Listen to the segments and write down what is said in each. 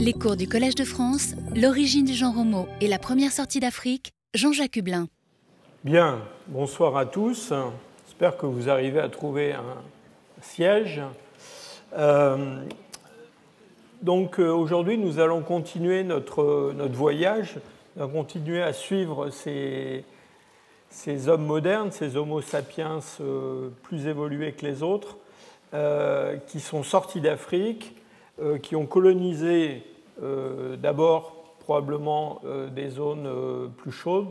Les cours du Collège de France, l'origine du genre homo et la première sortie d'Afrique, Jean-Jacques Hublin. Bien, bonsoir à tous. J'espère que vous arrivez à trouver un siège. Euh, donc euh, aujourd'hui, nous allons continuer notre, notre voyage, nous allons continuer à suivre ces, ces hommes modernes, ces homo sapiens euh, plus évolués que les autres, qui sont sortis d'Afrique, qui ont colonisé d'abord probablement des zones plus chaudes,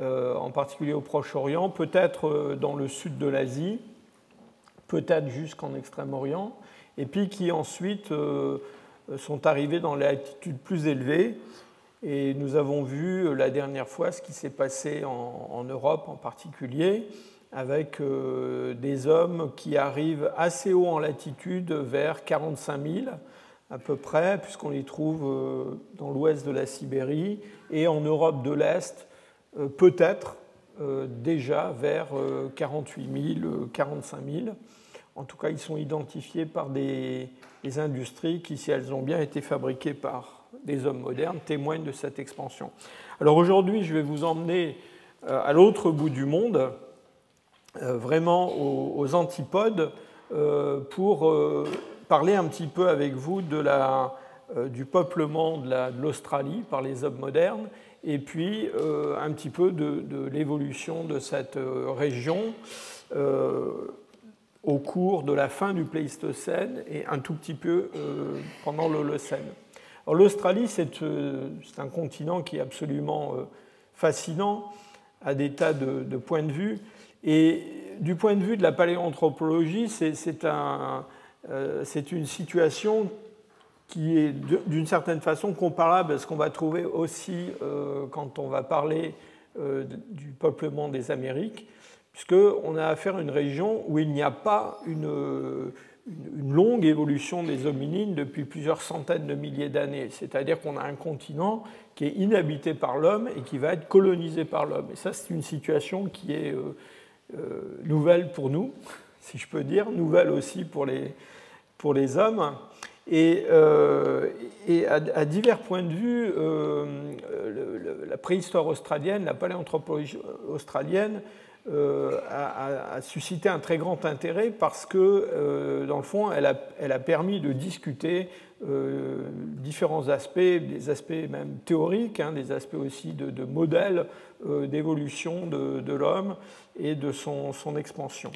en particulier au Proche-Orient, peut-être dans le sud de l'Asie, peut-être jusqu'en Extrême-Orient, et puis qui ensuite sont arrivés dans les altitudes plus élevées. Et nous avons vu euh, la dernière fois ce qui s'est passé en, Europe en particulier, avec euh, des hommes qui arrivent assez haut en latitude, vers 45 000 à peu près, puisqu'on les trouve euh, dans l'ouest de la Sibérie, et en Europe de l'Est, peut-être déjà vers 48 000, 45 000. En tout cas, ils sont identifiés par des, industries qui, si elles ont bien été fabriquées par des hommes modernes, témoignent de cette expansion. Alors aujourd'hui, je vais vous emmener euh, à l'autre bout du monde, euh, vraiment aux, antipodes, euh, pour parler un petit peu avec vous de la, du peuplement de l'Australie par les hommes modernes et puis un petit peu de, de l'évolution de cette région au cours de la fin du Pléistocène et un tout petit peu euh, pendant l'Holocène. L'Australie, euh, c'est un continent qui est absolument euh, fascinant à des tas de, points de vue. Et du point de vue de la paléanthropologie, c'est un, une situation qui est d'une certaine façon comparable à ce qu'on va trouver aussi quand on va parler du peuplement des Amériques puisqu'on a affaire à une région où il n'y a pas une, longue évolution des hominines depuis plusieurs centaines de milliers d'années. C'est-à-dire qu'on a un continent qui est inhabité par l'homme et qui va être colonisé par l'homme. Et ça, c'est une situation qui est euh, euh, nouvelle pour nous, si je peux dire, nouvelle aussi pour les, pour les hommes. Et, euh, à, divers points de vue, la préhistoire australienne, la paléanthropologie australienne, euh, a, suscité un très grand intérêt parce que, euh, dans le fond, elle a, elle a permis de discuter euh, différents aspects, des aspects même théoriques, hein, des aspects aussi de, de modèles d'évolution de, l'homme et de son, expansion.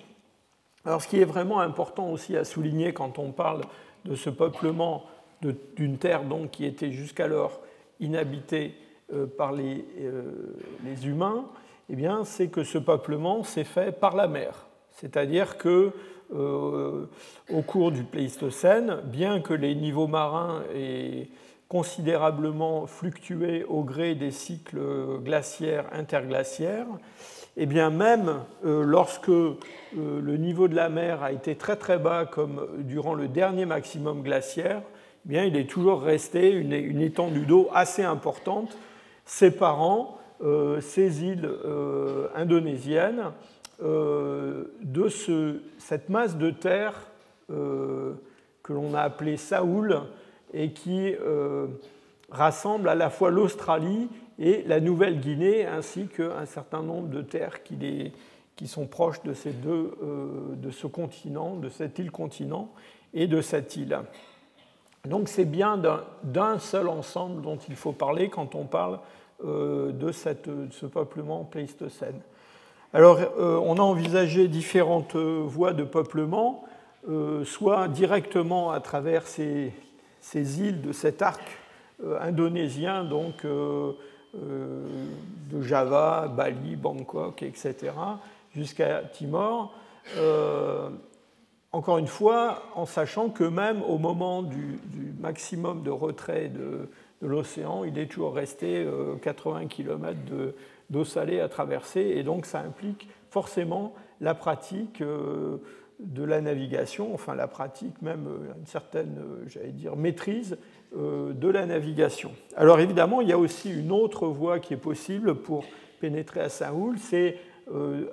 Alors, ce qui est vraiment important aussi à souligner quand on parle de ce peuplement d'une terre donc, qui était jusqu'alors inhabitée par les, les humains, eh c'est que ce peuplement s'est fait par la mer. C'est-à-dire que euh, au cours du Pléistocène, bien que les niveaux marins aient considérablement fluctué au gré des cycles glaciaires interglaciaires, eh bien même euh, lorsque euh, le niveau de la mer a été très très bas, comme durant le dernier maximum glaciaire, eh bien il est toujours resté une, étendue d'eau assez importante séparant euh, ces îles euh, indonésiennes euh, de cette masse de terre que l'on a appelée Saoul et qui rassemble à la fois l'Australie et la Nouvelle-Guinée, ainsi qu'un certain nombre de terres qui, sont proches de, ces deux, de ce continent, de cette île-continent et de cette île. Donc c'est bien d'un seul ensemble dont il faut parler quand on parle euh, de, ce peuplement pléistocène. Alors, euh, on a envisagé différentes euh, voies de peuplement, soit directement à travers ces, îles de cet arc indonésien, donc de Java, Bali, Bangkok, etc., jusqu'à Timor. encore une fois, en sachant que même au moment du maximum de retrait de, l'océan, il est toujours resté 80 euh, km d'eau salée à traverser, et donc ça implique forcément la pratique euh, de la navigation, enfin la pratique même euh, une certaine, j'allais dire, maîtrise de la navigation. Alors évidemment, il y a aussi une autre voie qui est possible pour pénétrer à Saint-Oul, c'est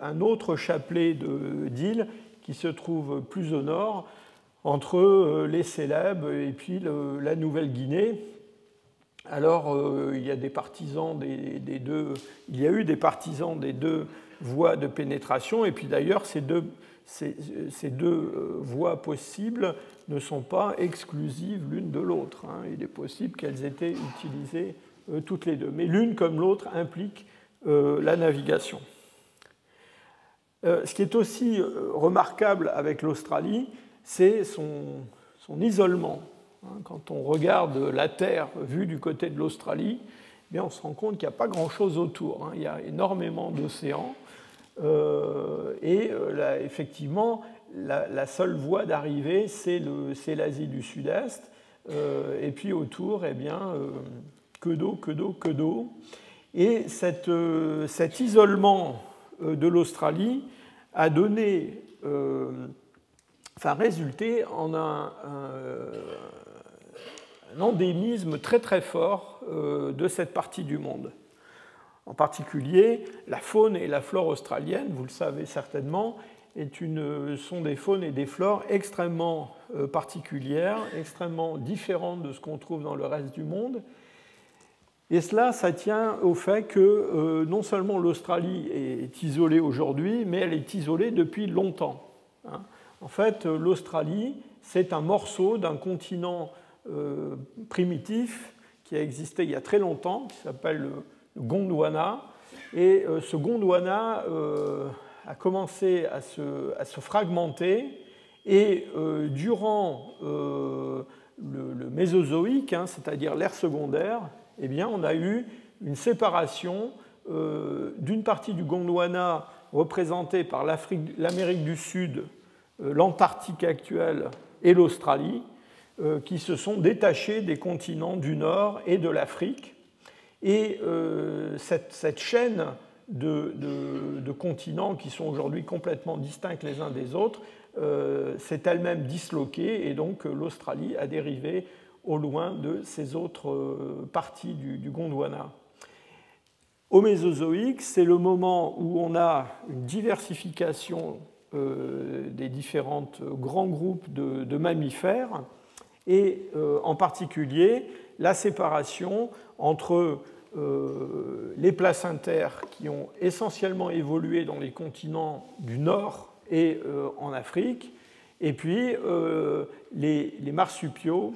un autre chapelet d'îles qui se trouve plus au nord, entre les Célèbes et puis la Nouvelle-Guinée, alors il y a des partisans des, deux, il y a eu des partisans des deux voies de pénétration, et puis d'ailleurs ces deux, ces, ces deux voies possibles ne sont pas exclusives l'une de l'autre. Hein. Il est possible qu'elles aient été utilisées toutes les deux, mais l'une comme l'autre implique la navigation. Euh, ce qui est aussi euh, remarquable avec l'Australie, c'est son, isolement. Hein. Quand on regarde la Terre vue du côté de l'Australie, eh on se rend compte qu'il n'y a pas grand-chose autour. Hein. Il y a énormément d'océans. Euh, et effectivement, la, seule voie d'arrivée, c'est l'Asie du Sud-Est. et puis autour, eh bien, que d'eau, que d'eau, que d'eau. Et cet isolement de l'Australie a donné, euh, résulté en un, endémisme très très fort euh, de cette partie du monde. En particulier, la faune et la flore australienne, vous le savez certainement, sont des faunes et des flores extrêmement euh, particulières, extrêmement différentes de ce qu'on trouve dans le reste du monde, et cela, ça tient au fait que euh, non seulement l'Australie est isolée aujourd'hui, mais elle est isolée depuis longtemps. Hein. En fait, l'Australie, c'est un morceau d'un continent euh, primitif qui a existé il y a très longtemps, qui s'appelle le Gondwana. Et euh, ce Gondwana a commencé à se, fragmenter. Et durant le, Mésozoïque, hein, c'est-à-dire l'ère secondaire, eh on a eu une séparation euh, d'une partie du Gondwana représentée par l'Amérique du Sud, euh, l'Antarctique actuelle et l'Australie, euh, qui se sont détachés des continents du Nord et de l'Afrique. Et cette, chaîne de, continents qui sont aujourd'hui complètement distincts les uns des autres s'est elle-même disloquée et donc l'Australie a dérivé au loin de ces autres euh, parties du, Gondwana. Au Mésozoïque, c'est le moment où on a une diversification euh, des différents grands groupes de, mammifères et euh, en particulier la séparation entre les placentaires qui ont essentiellement évolué dans les continents du Nord et en Afrique, et puis les marsupiaux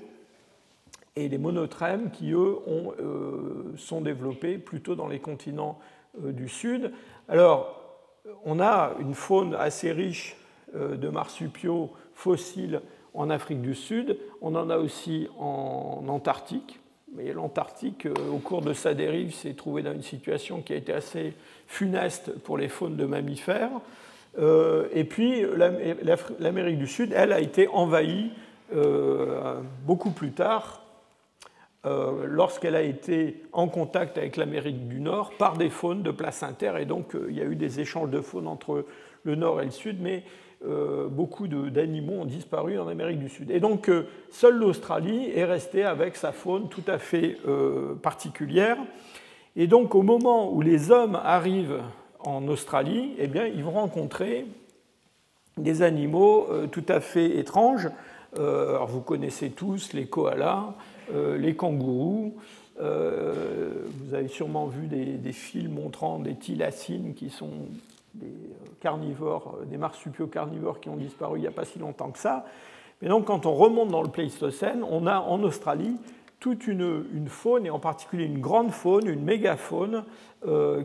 et les monotrèmes qui, eux, ont, euh, sont développés plutôt dans les continents euh, du Sud. Alors, on a une faune assez riche euh, de marsupiaux fossiles en Afrique du Sud, on en a aussi en Antarctique. Mais l'Antarctique, au cours de sa dérive, s'est trouvé dans une situation qui a été assez funeste pour les faunes de mammifères. et puis, l'Amérique du Sud, elle, a été envahie beaucoup plus tard euh, lorsqu'elle a été en contact avec l'Amérique du Nord par des faunes de placentaires. Et donc, euh, il y a eu des échanges de faunes entre le Nord et le Sud, mais euh, beaucoup d'animaux ont disparu en Amérique du Sud. Et donc, seule l'Australie est restée avec sa faune tout à fait particulière. Et donc, au moment où les hommes arrivent en Australie, eh bien, ils vont rencontrer des animaux tout à fait étranges. alors, vous connaissez tous les koalas, euh, les kangourous. Euh, vous avez sûrement vu des, films montrant des thylacines qui sont des euh, carnivores, des marsupiaux carnivores qui ont disparu il n'y a pas si longtemps que ça. Mais donc, quand on remonte dans le Pléistocène, on a en Australie toute une, faune, et en particulier une grande faune, une mégafaune,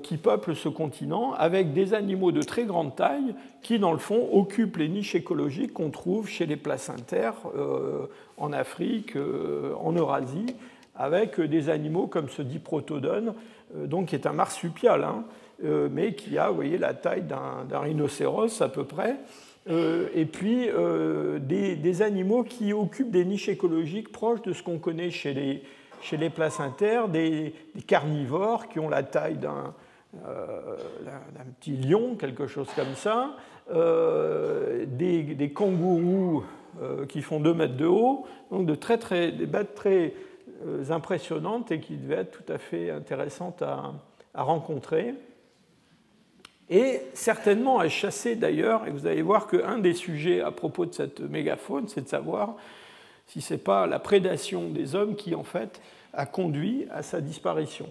qui peuple ce continent, avec des animaux de très grande taille qui, dans le fond, occupent les niches écologiques qu'on trouve chez les placentaires en Afrique, euh, en Eurasie, avec des animaux comme ce diprotodon, euh, donc qui est un marsupial, hein, euh, mais qui a, voyez, la taille d'un rhinocéros à peu près. et puis des, animaux qui occupent des niches écologiques proches de ce qu'on connaît chez les, chez les placentaires, des, carnivores qui ont la taille d'un petit lion, quelque chose comme ça, des, kangourous euh, qui font 2 mètres de haut, donc de très, très, des bêtes très euh, impressionnantes et qui devaient être tout à fait intéressantes à, rencontrer. Et certainement à chasser d'ailleurs, et vous allez voir qu'un des sujets à propos de cette mégafaune, c'est de savoir si ce n'est pas la prédation des hommes qui en fait a conduit à sa disparition.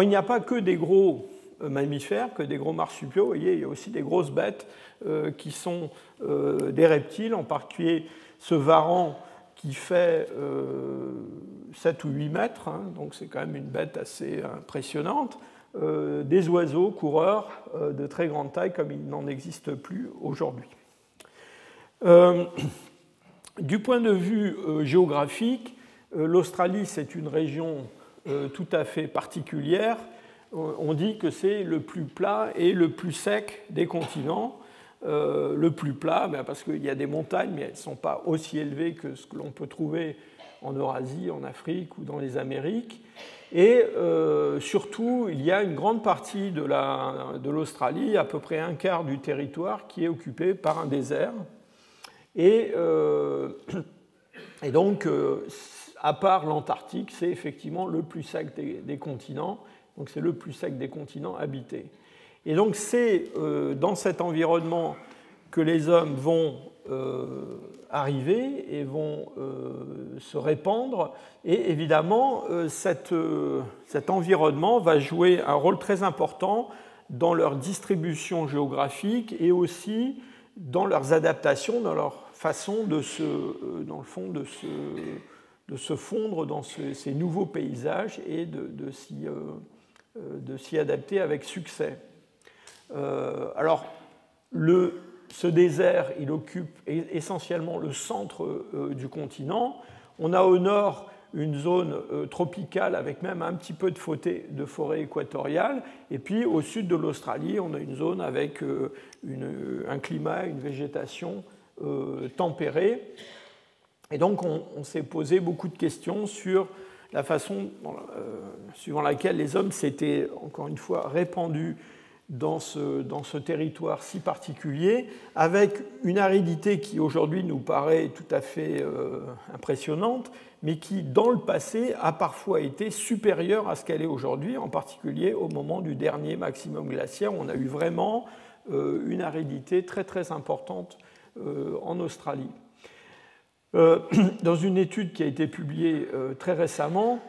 il n'y a pas que des gros mammifères, que des gros marsupiaux, vous voyez, il y a aussi des grosses bêtes qui sont des reptiles, en particulier ce varan qui fait 7 ou 8 mètres, hein, donc c'est quand même une bête assez impressionnante, euh, des oiseaux coureurs euh, de très grande taille comme il n'en existe plus aujourd'hui. Euh, du point de vue géographique, l'Australie c'est une région tout à fait particulière. On dit que c'est le plus plat et le plus sec des continents. le plus plat, ben, parce qu'il y a des montagnes, mais elles ne sont pas aussi élevées que ce que l'on peut trouver en Eurasie, en Afrique ou dans les Amériques. Et euh, surtout, il y a une grande partie de l'Australie, à peu près un quart du territoire, qui est occupé par un désert. Et, euh, donc, euh, à part l'Antarctique, c'est effectivement le plus sec des, des continents. Donc, c'est le plus sec des continents habités. Et donc, c'est dans cet environnement que les hommes vont arriver et vont euh, se répandre. Et évidemment, euh, euh, cet environnement va jouer un rôle très important dans leur distribution géographique et aussi dans leurs adaptations, dans leur façon de se, dans le fond, de se, de se fondre dans ces nouveaux paysages et de, de s'y adapter avec succès. alors, le, ce désert, il occupe essentiellement le centre euh, du continent. On a au nord une zone euh, tropicale avec même un petit peu de, de forêt équatoriale. Et puis au sud de l'Australie, on a une zone avec euh, un climat, une végétation tempérée. Et donc on, s'est posé beaucoup de questions sur la façon suivant laquelle les hommes s'étaient, encore une fois, répandus dans ce, dans ce, territoire si particulier, avec une aridité qui aujourd'hui nous paraît tout à fait euh, impressionnante, mais qui dans le passé a parfois été supérieure à ce qu'elle est aujourd'hui, en particulier au moment du dernier maximum glaciaire, on a eu vraiment euh, une aridité très très importante euh, en Australie. dans une étude qui a été publiée très récemment,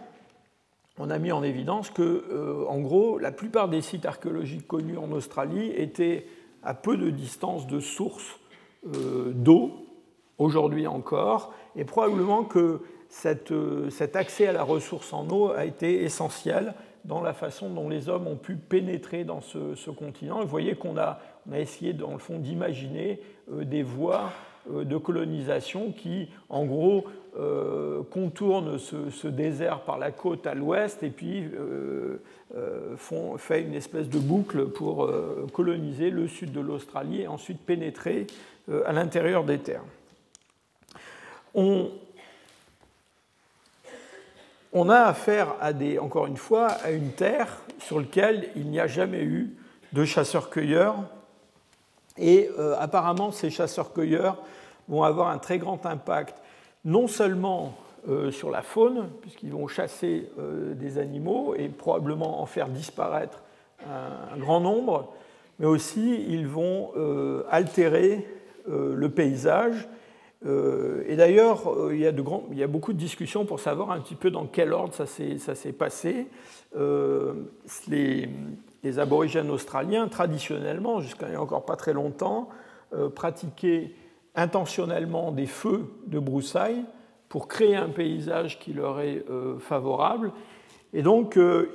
on a mis en évidence que, euh, en gros, la plupart des sites archéologiques connus en Australie étaient à peu de distance de sources euh, d'eau, aujourd'hui encore, et probablement que euh, cet accès à la ressource en eau a été essentiel dans la façon dont les hommes ont pu pénétrer dans ce, continent. vous voyez qu'on a, essayé, dans le fond, d'imaginer des voies de colonisation qui, en gros, euh, contourne ce, désert par la côte à l'ouest et puis euh, euh, font, fait une espèce de boucle pour coloniser le sud de l'Australie et ensuite pénétrer à l'intérieur des terres. On, on, a affaire à des, encore une fois à une terre sur laquelle il n'y a jamais eu de chasseurs-cueilleurs et apparemment ces chasseurs-cueilleurs vont avoir un très grand impact non seulement euh, sur la faune, puisqu'ils vont chasser euh, des animaux et probablement en faire disparaître un, grand nombre, mais aussi ils vont euh, altérer le paysage. et d'ailleurs, il, y a beaucoup de discussions pour savoir un petit peu dans quel ordre ça s'est passé. Les, aborigènes australiens, traditionnellement, jusqu'à il n'y a encore pas très longtemps, pratiquaient intentionnellement des feux de broussailles pour créer un paysage qui leur est euh, favorable. Et donc, euh,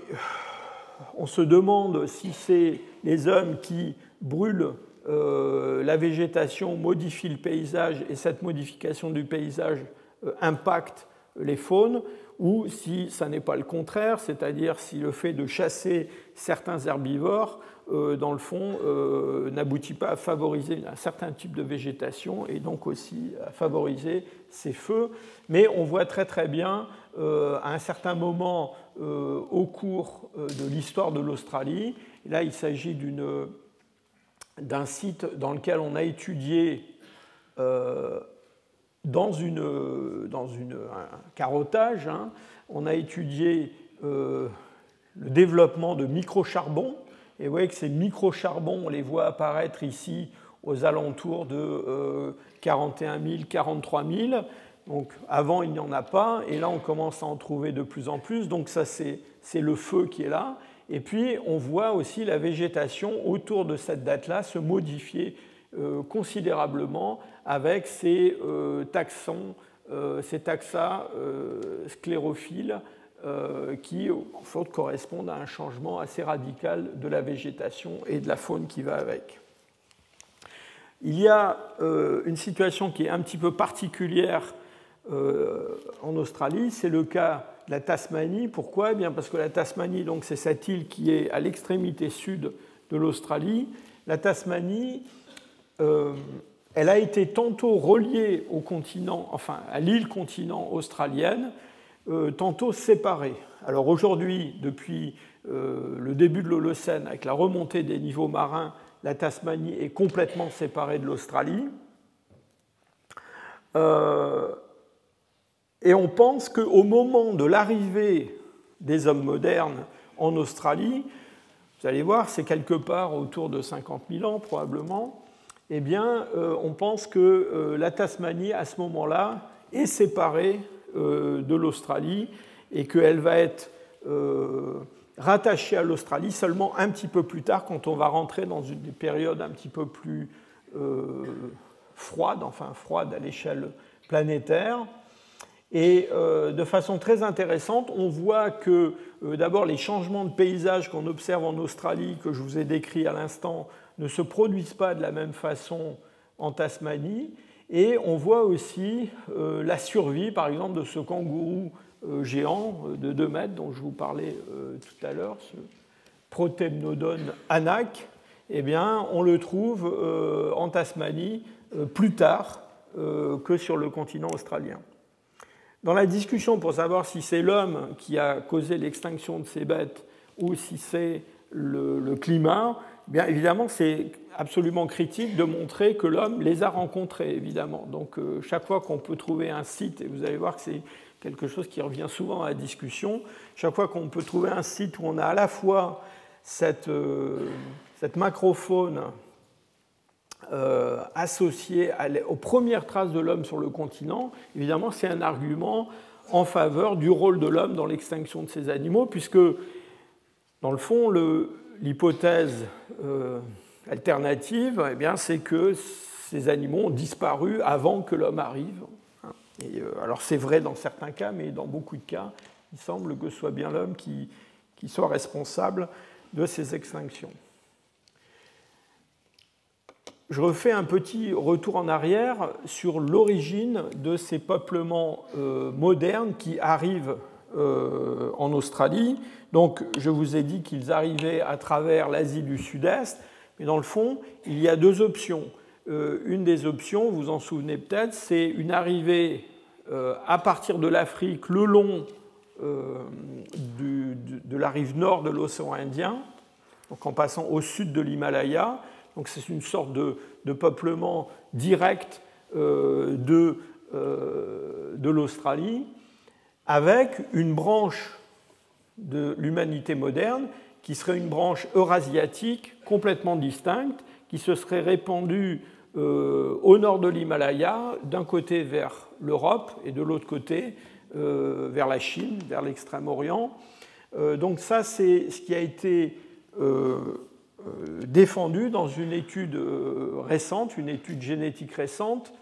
on se demande si c'est les hommes qui brûlent euh, la végétation, modifient le paysage, et cette modification du paysage impacte les faunes, ou si ça n'est pas le contraire, c'est-à-dire si le fait de chasser certains herbivores euh, dans le fond, euh, n'aboutit pas à favoriser un certain type de végétation et donc aussi à favoriser ces feux. Mais on voit très très bien euh, à un certain moment au cours de l'histoire de l'Australie, là il s'agit d'un site dans lequel on a étudié dans, une, dans une, un carottage, hein, on a étudié le développement de microcharbons et vous voyez que ces micro-charbons, on les voit apparaître ici aux alentours de 41 000, 43 000. Donc avant, il n'y en a pas, et là, on commence à en trouver de plus en plus. Donc ça, c'est le feu qui est là. Et puis, on voit aussi la végétation autour de cette date-là se modifier euh, considérablement avec ces euh, taxons, euh, ces taxa sclérophiles qui, en fait, correspondent à un changement assez radical de la végétation et de la faune qui va avec. Il y a une situation qui est un petit peu particulière en Australie, c'est le cas de la Tasmanie. Pourquoi? Eh bien Parce que la Tasmanie, c'est cette île qui est à l'extrémité sud de l'Australie. La Tasmanie, euh, elle a été tantôt reliée au continent, enfin à l'île continent australienne, euh, tantôt séparée. Alors aujourd'hui, depuis euh, le début de l'Holocène, avec la remontée des niveaux marins, la Tasmanie est complètement séparée de l'Australie. et on pense qu'au moment de l'arrivée des hommes modernes en Australie, vous allez voir, c'est quelque part autour de 50 000 ans probablement, eh bien, euh, on pense que euh, la Tasmanie, à ce moment-là, est séparée euh, de l'Australie et qu'elle va être rattachée à l'Australie seulement un petit peu plus tard, quand on va rentrer dans une période un petit peu plus froide, enfin froide à l'échelle planétaire. Et de façon très intéressante, on voit que d'abord les changements de paysage qu'on observe en Australie, que je vous ai décrits à l'instant, ne se produisent pas de la même façon en Tasmanie. Et on voit aussi euh, la survie, par exemple, de ce kangourou euh, géant euh, de 2 mètres dont je vous parlais tout à l'heure, ce Protemnodon anak. Eh bien, on le trouve en Tasmanie plus tard que sur le continent australien. Dans la discussion pour savoir si c'est l'homme qui a causé l'extinction de ces bêtes ou si c'est le, climat, bien évidemment, c'est absolument critique de montrer que l'homme les a rencontrés, évidemment. Donc, euh, chaque fois qu'on peut trouver un site, et vous allez voir que c'est quelque chose qui revient souvent à la discussion, chaque fois qu'on peut trouver un site où on a à la fois cette, euh, cette macrofaune euh, associée aux premières traces de l'homme sur le continent, évidemment, c'est un argument en faveur du rôle de l'homme dans l'extinction de ces animaux, puisque, dans le fond, le, l'hypothèse euh, alternative, eh bien, c'est que ces animaux ont disparu avant que l'homme arrive. Euh, alors c'est vrai dans certains cas, mais dans beaucoup de cas, il semble que ce soit bien l'homme qui, qui soit responsable de ces extinctions. Je refais un petit retour en arrière sur l'origine de ces peuplements euh, modernes qui arrivent euh, en Australie. Donc, je vous ai dit qu'ils arrivaient à travers l'Asie du Sud-Est, mais dans le fond, il y a deux options. Euh, une des options, vous en souvenez peut-être, c'est une arrivée euh, à partir de l'Afrique le long de la rive nord de l'océan Indien, donc en passant au sud de l'Himalaya. Donc, c'est une sorte de, peuplement direct de l'Australie avec une branche de l'humanité moderne qui serait une branche eurasiatique complètement distincte, qui se serait répandue euh, au nord de l'Himalaya, d'un côté vers l'Europe et de l'autre côté euh, vers la Chine, vers l'Extrême-Orient. Euh, donc ça, c'est ce qui a été défendu dans une étude récente, une étude génétique récente,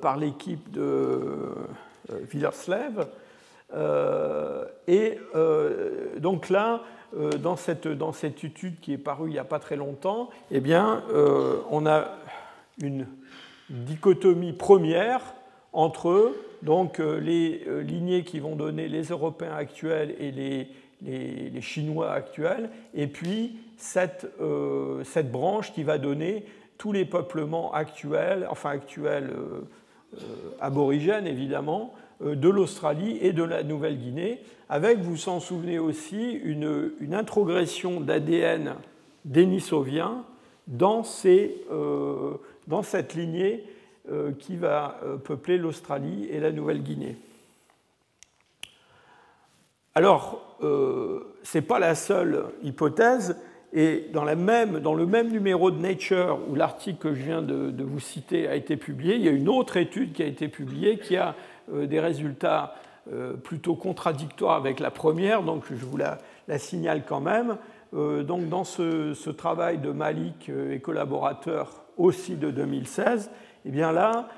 par l'équipe de Villerslev. Euh, et euh, donc là, dans cette, dans cette étude qui est parue il n'y a pas très longtemps, eh bien, on a une dichotomie première entre donc, les lignées qui vont donner les Européens actuels et les, les, Chinois actuels, et puis cette, cette, branche qui va donner tous les peuplements actuels, enfin actuels euh, aborigènes évidemment, euh, de l'Australie et de la Nouvelle-Guinée, avec, vous vous en souvenez aussi, une, introgression d'ADN dénisovien dans, euh, dans cette lignée qui va peupler l'Australie et la Nouvelle-Guinée. Alors, ce n'est pas la seule hypothèse. Et dans, le même numéro de Nature où l'article que je viens de, vous citer a été publié, il y a une autre étude qui a été publiée qui a des résultats plutôt contradictoires avec la première, donc je vous la, signale quand même. donc dans ce, travail de Malik et collaborateurs aussi de 2016, et eh bien là,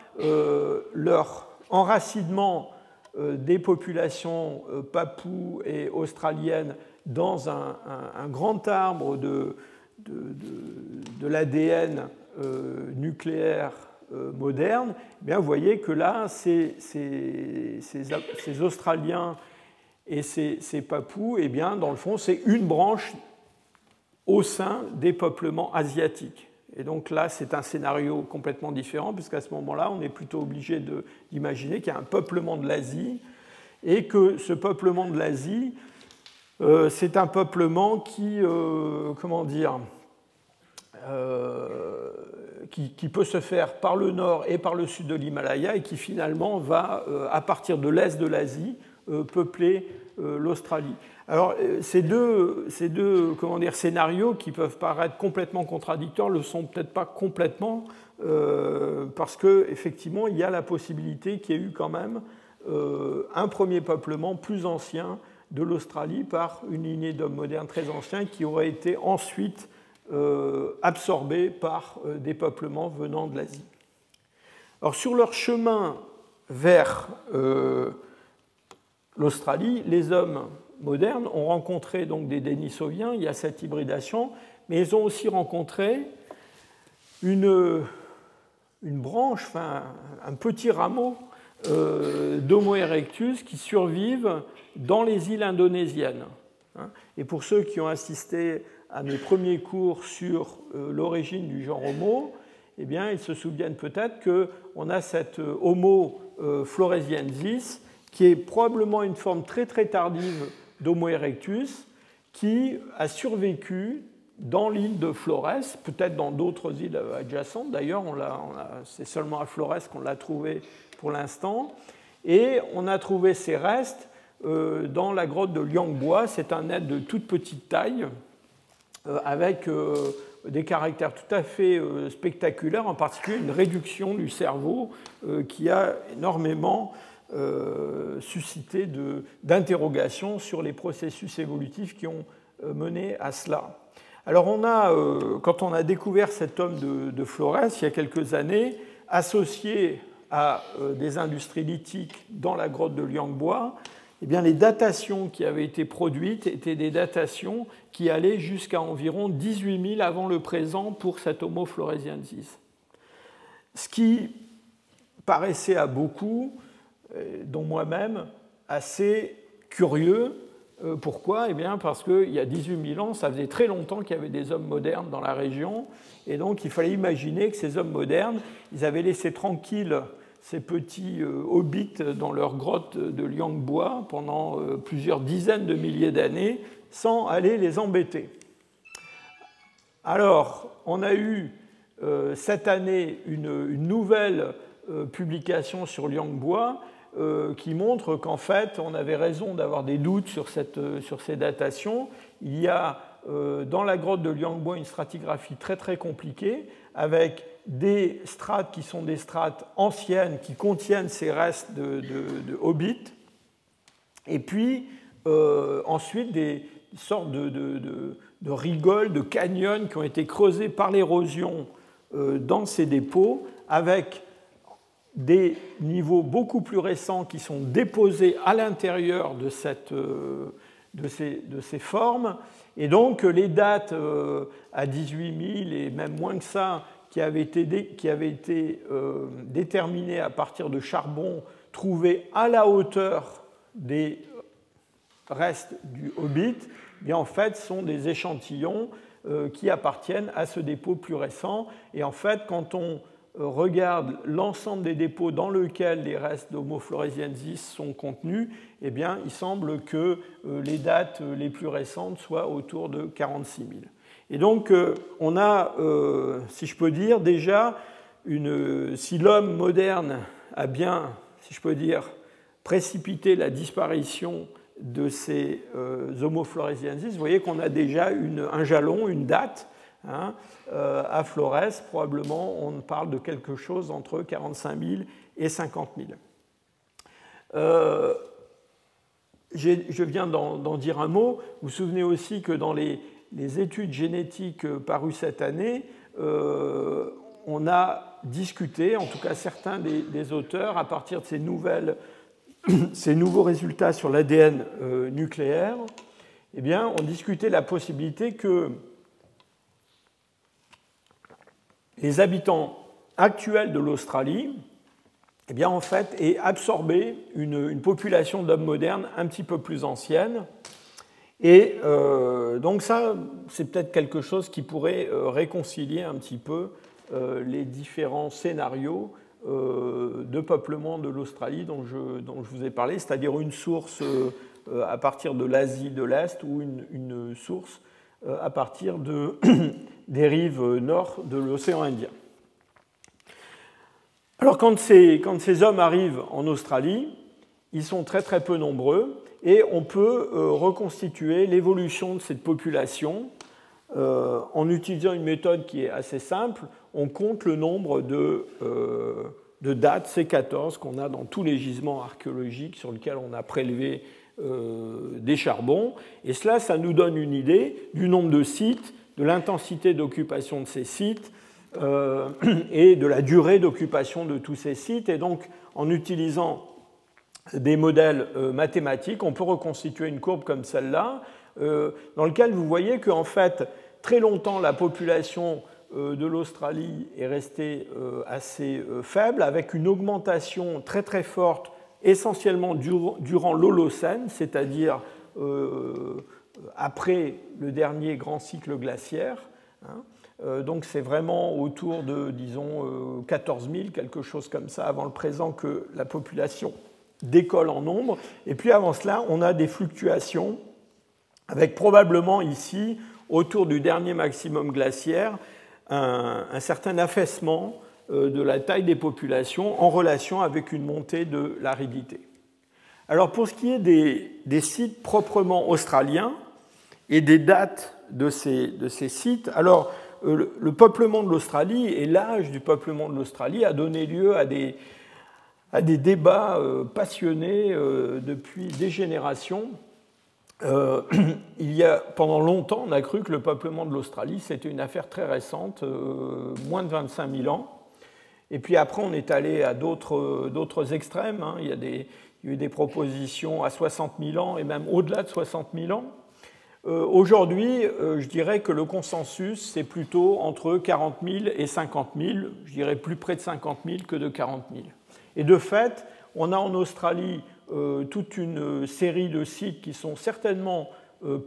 leur enracinement euh, des populations euh, papoues et australiennes dans un, grand arbre de, l'ADN euh, nucléaire moderne, eh bien, vous voyez que là, ces, Australiens et ces, Papous, eh bien, dans le fond, c'est une branche au sein des peuplements asiatiques. Et donc là, c'est un scénario complètement différent, puisqu'à ce moment-là, on est plutôt obligé d'imaginer qu'il y a un peuplement de l'Asie, et que ce peuplement de l'Asie, euh, c'est un peuplement qui, euh, comment dire, euh, qui, peut se faire par le nord et par le sud de l'Himalaya, et qui finalement va, à partir de l'est de l'Asie, peupler l'Australie. Alors, ces deux, ces deux comment dire, scénarios qui peuvent paraître complètement contradictoires ne le sont peut-être pas complètement, parce qu'effectivement, il y a la possibilité qu'il y ait eu quand même un premier peuplement plus ancien de l'Australie par une lignée d'hommes modernes très anciens qui aurait été ensuite absorbé par des peuplements venant de l'Asie. Alors, sur leur chemin vers l'Australie, les hommes modernes ont rencontré donc des Denisoviens, il y a cette hybridation, mais ils ont aussi rencontré une, une branche, un petit rameau euh, d'Homo erectus qui survivent dans les îles indonésiennes. Hein. Et pour ceux qui ont assisté à mes premiers cours sur euh, l'origine du genre Homo, eh bien, ils se souviennent peut-être qu'on a cette euh, Homo floresiensis qui est probablement une forme très très tardive d'Homo erectus qui a survécu dans l'île de Flores, peut-être dans d'autres îles adjacentes. D'ailleurs, c'est seulement à Flores qu'on l'a trouvé pour l'instant. Et on a trouvé ces restes euh, dans la grotte de Liangbois. C'est un être de toute petite taille, euh, avec euh, des caractères tout à fait spectaculaires, en particulier une réduction du cerveau qui a énormément euh, suscité d'interrogations sur les processus évolutifs qui ont euh, mené à cela. Alors on a, euh, quand on a découvert cet homme de, Flores il y a quelques années, associé à des industries lithiques dans la grotte de Liangbois, eh les datations qui avaient été produites étaient des datations qui allaient jusqu'à environ 18 000 avant le présent pour cet Homo floresiensis. Ce qui paraissait à beaucoup euh, dont moi-même assez curieux. Euh, pourquoi? Eh bien parce qu'il y a 18 000 ans, ça faisait très longtemps qu'il y avait des hommes modernes dans la région, et donc il fallait imaginer que ces hommes modernes, ils avaient laissé tranquilles ces petits euh, hobbits dans leur grotte de Liangbois pendant plusieurs dizaines de milliers d'années sans aller les embêter. Alors, on a eu cette année une, nouvelle publication sur Liangbois euh, qui montre qu'en fait, on avait raison d'avoir des doutes sur, cette, euh, sur, ces datations. Il y a euh, dans la grotte de Liangbo une stratigraphie très très compliquée avec des strates qui sont des strates anciennes qui contiennent ces restes de, de, hobbits, et puis ensuite des sortes de, de, rigoles, de canyons qui ont été creusés par l'érosion dans ces dépôts avec des niveaux beaucoup plus récents qui sont déposés à l'intérieur de, euh, de, ces, de, ces, formes. Et donc les dates euh, à 18 000 et même moins que ça, qui avaient été, qui avaient été euh, déterminées à partir de charbon trouvés à la hauteur des restes du Hobbit, eh bien en fait sont des échantillons qui appartiennent à ce dépôt plus récent. Et en fait, quand on regarde l'ensemble des dépôts dans lesquels les restes d'Homo floresiensis sont contenus, eh bien, il semble que euh, les dates les plus récentes soient autour de 46 000. Et donc, euh, on a, euh, si je peux dire, déjà, une, si l'homme moderne a bien, si je peux dire, précipité la disparition de ces Homo floresiensis, vous voyez qu'on a déjà un jalon, une date. Hein, à Flores, probablement, on parle de quelque chose entre 45 000 et 50 000 je viens d'en dire un mot. Vous vous souvenez aussi que dans les, études génétiques parues cette année, euh, on a discuté, en tout cas certains des, auteurs, à partir de ces, nouvelles, ces nouveaux résultats sur l'ADN euh, nucléaire, eh bien, on discutait la possibilité que les habitants actuels de l'Australie, eh bien, en fait, est absorbé une, population d'hommes modernes un petit peu plus ancienne. Et euh, donc ça, c'est peut-être quelque chose qui pourrait euh, réconcilier un petit peu euh, les différents scénarios de peuplement de l'Australie dont je, dont je, vous ai parlé, c'est-à-dire une source à partir de l'Asie de l'Est ou une, source à partir de, des rives nord de l'océan Indien. Alors quand ces, quand ces, hommes arrivent en Australie, ils sont très très peu nombreux et on peut euh, reconstituer l'évolution de cette population euh, en utilisant une méthode qui est assez simple. On compte le nombre de, euh, dates C14 qu'on a dans tous les gisements archéologiques sur lesquels on a prélevé des charbons. Et cela, ça nous donne une idée du nombre de sites, de l'intensité d'occupation de ces sites, et de la durée d'occupation de tous ces sites. Et donc, en utilisant des modèles euh, mathématiques, on peut reconstituer une courbe comme celle-là, euh, dans laquelle vous voyez qu'en fait, très longtemps, la population de l'Australie est restée assez faible, avec une augmentation très très forte, essentiellement durant l'Holocène, c'est-à-dire après le dernier grand cycle glaciaire. Hein. Euh, donc c'est vraiment autour de, disons, 14 euh, 000, quelque chose comme ça, avant le présent, que la population décolle en nombre. Et puis avant cela, on a des fluctuations, avec probablement ici, autour du dernier maximum glaciaire, un, certain affaissement euh, de la taille des populations en relation avec une montée de l'aridité. Alors pour ce qui est des, sites proprement australiens et des dates de ces, de ces sites, alors euh, le peuplement de l'Australie et l'âge du peuplement de l'Australie a donné lieu à des, à des débats euh, passionnés euh, depuis des générations. il y a, pendant longtemps, on a cru que le peuplement de l'Australie, c'était une affaire très récente, moins de 25 000 ans. Et puis après, on est allé à d'autres extrêmes. Hein. Il, y a des, il eu des propositions à 60 000 ans et même au-delà de 60 000 ans. Euh, aujourd'hui, euh, je dirais que le consensus, c'est plutôt entre 40 000 et 50 000, je dirais plus près de 50 000 que de 40 000. Et de fait, on a en Australie euh, toute une série de sites qui sont certainement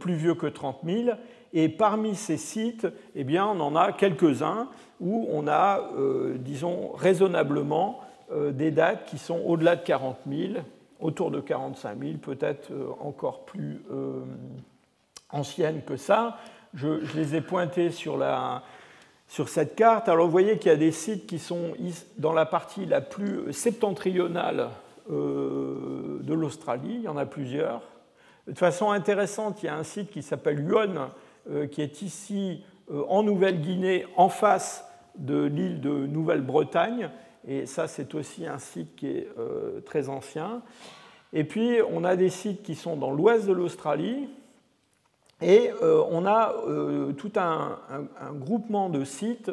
plus vieux que 30 000, et parmi ces sites, eh bien, on en a quelques-uns où on a, disons, raisonnablement des dates qui sont au-delà de 40 000, autour de 45 000, peut-être encore plus anciennes que ça. Je, les ai pointés sur, la, sur cette carte. Alors vous voyez qu'il y a des sites qui sont dans la partie la plus septentrionale euh, de l'Australie. Il y en a plusieurs. De façon intéressante, il y a un site qui s'appelle Yuan, euh, qui est ici euh, en Nouvelle-Guinée, en face de l'île de Nouvelle-Bretagne. Et ça, c'est aussi un site qui est très ancien. Et puis, on a des sites qui sont dans l'ouest de l'Australie, et euh, on a euh, tout un, groupement de sites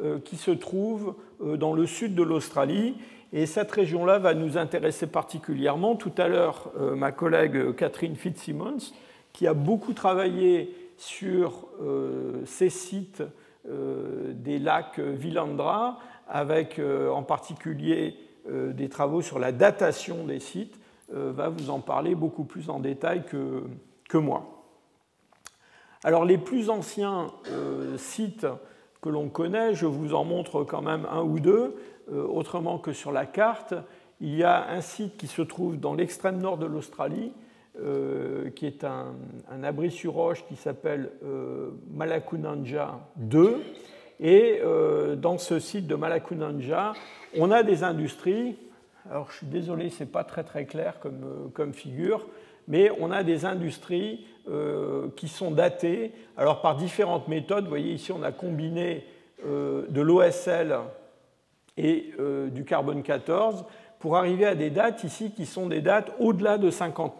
euh, qui se trouvent dans le sud de l'Australie. Et cette région-là va nous intéresser particulièrement. Tout à l'heure, ma collègue Catherine Fitzsimmons, qui a beaucoup travaillé sur ces sites des lacs Villandra, avec en particulier des travaux sur la datation des sites, va vous en parler beaucoup plus en détail que moi. Alors les plus anciens euh, sites que l'on connaît, je vous en montre quand même un ou deux, euh, autrement que sur la carte. Il y a un site qui se trouve dans l'extrême nord de l'Australie, euh, qui est un, abri sur roche qui s'appelle Malakunanja 2. Et dans ce site de Malakunanja, on a des industries. Alors je suis désolé, ce n'est pas très très clair comme, comme figure, mais on a des industries qui sont datées, alors par différentes méthodes. Vous voyez ici, on a combiné de l'OSL et du carbone 14 pour arriver à des dates ici qui sont des dates au-delà de 50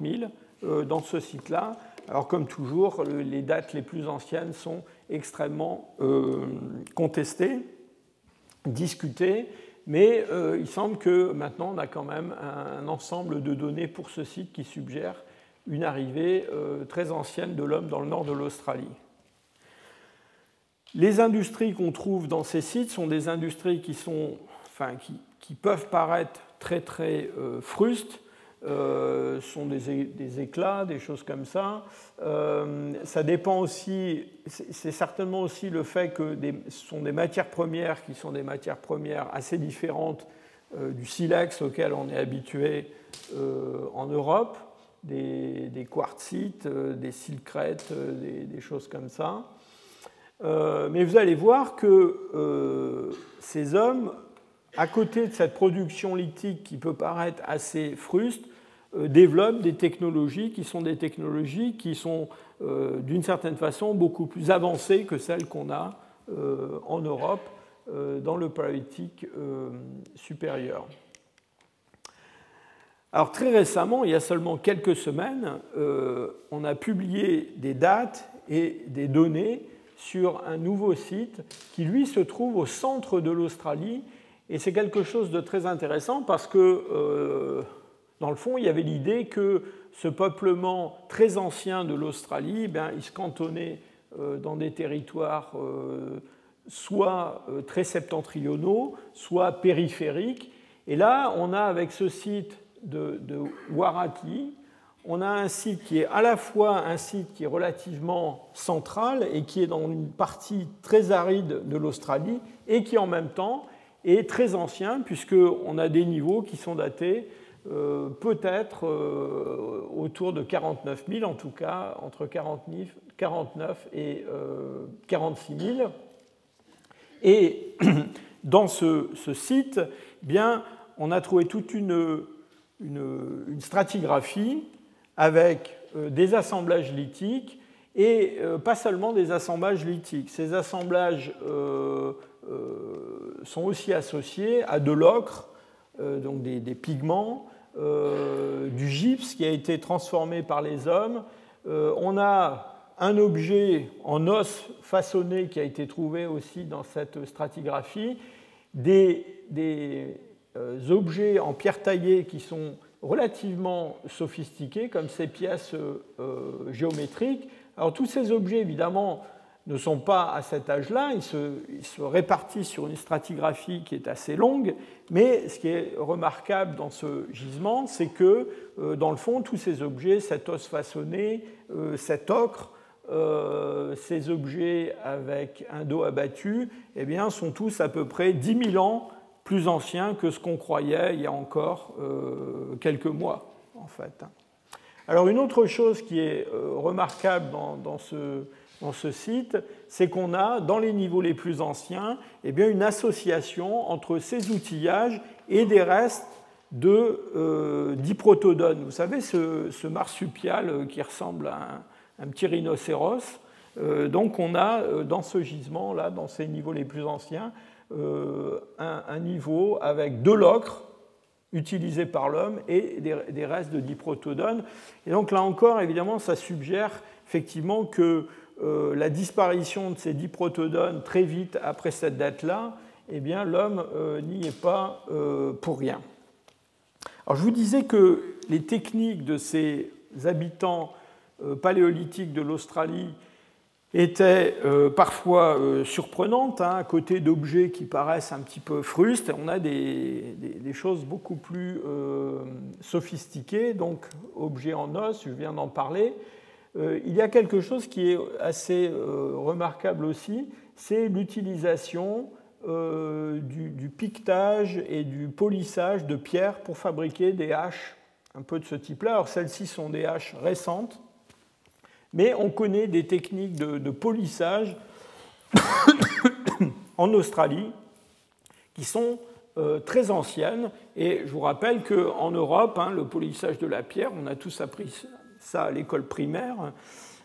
000 dans ce site-là. Alors comme toujours, les dates les plus anciennes sont extrêmement euh, contestées, discutées, mais euh, il semble que maintenant on a quand même un, ensemble de données pour ce site qui suggère une arrivée euh, très ancienne de l'homme dans le nord de l'Australie. Les industries qu'on trouve dans ces sites sont des industries qui, sont, enfin, qui peuvent paraître très très frustes, euh, sont des, éclats, des choses comme ça. Euh, ça dépend aussi, c'est certainement aussi le fait que ce sont des matières premières qui sont des matières premières assez différentes euh, du silex auquel on est habitué en Europe, des, quartzites, des silcrètes, des, choses comme ça. mais vous allez voir que ces hommes à côté de cette production lithique qui peut paraître assez fruste, euh, développent des technologies qui sont des technologies qui sont euh, d'une certaine façon beaucoup plus avancées que celles qu'on a euh, en Europe dans le paléolithique supérieur. Alors très récemment, il y a seulement quelques semaines, on a publié des dates et des données sur un nouveau site qui, lui, se trouve au centre de l'Australie et c'est quelque chose de très intéressant parce que, euh, dans le fond, il y avait l'idée que ce peuplement très ancien de l'Australie, eh il se cantonnait euh, dans des territoires euh, soit très septentrionaux, soit périphériques. Et là, on a avec ce site de, de on a un site qui est à la fois un site qui est relativement central et qui est dans une partie très aride de l'Australie et qui en même temps est très ancien, puisqu'on a des niveaux qui sont datés euh, peut-être euh, autour de 49 000, en tout cas entre 49 et 46 euh, 000. Et dans ce, site, eh bien, on a trouvé toute une, une, stratigraphie avec des assemblages lithiques et pas seulement des assemblages lithiques. Ces assemblages euh, sont aussi associés à de l'ocre, euh, donc des, pigments, euh, du gypse qui a été transformé par les hommes. on a un objet en os façonné qui a été trouvé aussi dans cette stratigraphie, des, objets en pierre taillée qui sont relativement sophistiqués, comme ces pièces géométriques. Alors tous ces objets, évidemment, ne sont pas à cet âge-là, ils se, répartissent sur une stratigraphie qui est assez longue, mais ce qui est remarquable dans ce gisement, c'est que euh, dans le fond, tous ces objets, cet os façonné, euh, cet ocre, euh, ces objets avec un dos abattu, eh bien, sont tous à peu près 10 000 ans plus anciens que ce qu'on croyait il y a encore quelques mois, en fait. Alors une autre chose qui est remarquable dans ce site, c'est qu'on a, dans les niveaux les plus anciens, eh bien, une association entre ces outillages et des restes de euh. Vous savez, ce, marsupial qui ressemble à un, petit rhinocéros. Euh, donc on a euh, dans ce gisement-là, dans ces niveaux les plus anciens, un, niveau avec de l'ocre utilisé par l'homme et des, restes de diprotodone. Et donc là encore, évidemment, ça suggère effectivement que euh, la disparition de ces diprotodones très vite après cette date-là, eh bien l'homme euh, n'y est pas euh, pour rien. Alors je vous disais que les techniques de ces habitants paléolithiques de l'Australie étaient parfois surprenantes, hein, à côté d'objets qui paraissent un petit peu frustes, on a des, choses beaucoup plus sophistiquées, donc objets en os, je viens d'en parler, euh, il y a quelque chose qui est assez euh, remarquable aussi, c'est l'utilisation euh, du, piquetage et du polissage de pierres pour fabriquer des haches un peu de ce type-là. Alors celles-ci sont des haches récentes, mais on connaît des techniques de, polissage en Australie qui sont très anciennes. Et je vous rappelle qu'en Europe, hein, le polissage de la pierre, on a tous appris ça à l'école primaire,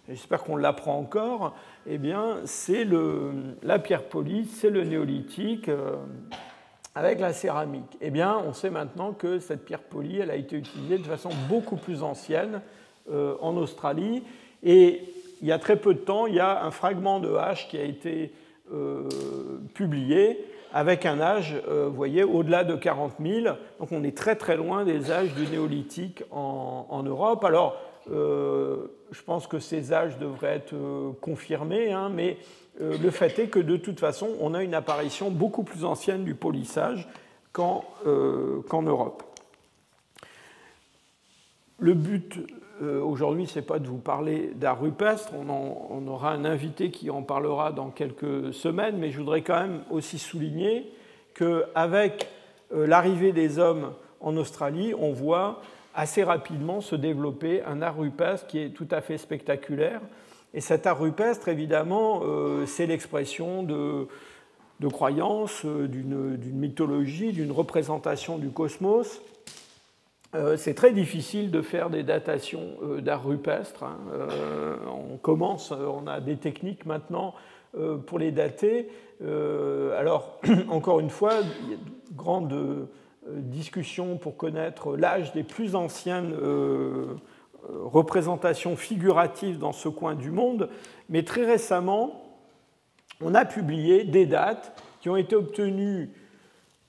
j'espère qu'on l'apprend encore, eh bien, c'est la pierre polie, c'est le néolithique euh, avec la céramique. Eh bien, on sait maintenant que cette pierre polie, elle a été utilisée de façon beaucoup plus ancienne euh, en Australie. Et il y a très peu de temps, il y a un fragment de hache qui a été euh, publié avec un âge, vous voyez, au-delà de 40 000. Donc on est très très loin des âges du néolithique en, Europe. Alors, euh, je pense que ces âges devraient être euh, confirmés, hein, mais euh, le fait est que de toute façon, on a une apparition beaucoup plus ancienne du polissage qu'en Europe. Le but aujourd'hui, ce n'est pas de vous parler d'art rupestre, on, aura un invité qui en parlera dans quelques semaines, mais je voudrais quand même aussi souligner qu'avec l'arrivée des hommes en Australie, on voit assez rapidement se développer un art rupestre qui est tout à fait spectaculaire. Et cet art rupestre, évidemment, euh, c'est l'expression de, croyances, euh, d'une mythologie, d'une représentation du cosmos. Euh, c'est très difficile de faire des datations d'art rupestre. Hein. on commence, on a des techniques maintenant pour les dater. alors, encore une fois, il y a de grandes euh, discussion pour connaître l'âge des plus anciennes euh, représentations figuratives dans ce coin du monde, mais très récemment, on a publié des dates qui ont été obtenues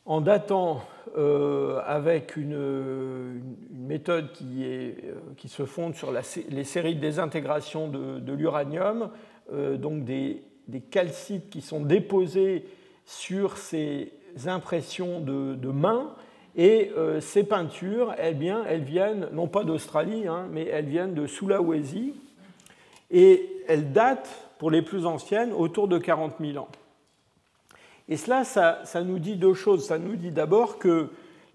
en datant euh, avec une, méthode qui, est, qui, se fonde sur les séries de désintégration de, l'uranium, donc des, calcites qui sont déposés sur ces impressions de, mains. Et euh, ces peintures, elles, bien, elles viennent non pas d'Australie, hein, mais elles viennent de Sulawesi. Et elles datent, pour les plus anciennes, autour de 40 000 ans. Et cela, ça, nous dit deux choses. Ça nous dit d'abord que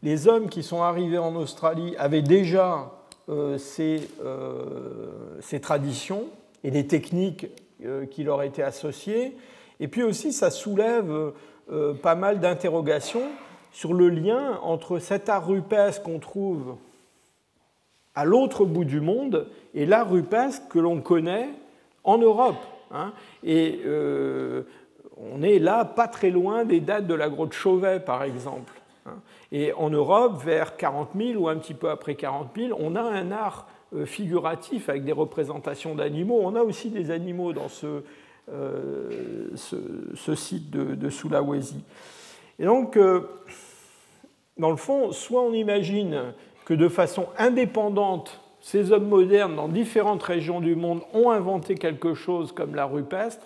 les hommes qui sont arrivés en Australie avaient déjà euh, ces, euh, ces, traditions et les techniques qui leur étaient associées. Et puis aussi, ça soulève euh, pas mal d'interrogations sur le lien entre cet art rupestre qu'on trouve à l'autre bout du monde et l'art rupestre que l'on connaît en Europe. Hein. Et euh, on est là pas très loin des dates de la grotte Chauvet, par exemple. Hein. Et en Europe, vers 40 000 ou un petit peu après 40 000, on a un art euh, figuratif avec des représentations d'animaux. On a aussi des animaux dans ce, euh, site de, Sulawesi. Et donc, euh, dans le fond, soit on imagine que de façon indépendante, ces hommes modernes dans différentes régions du monde ont inventé quelque chose comme la rupestre,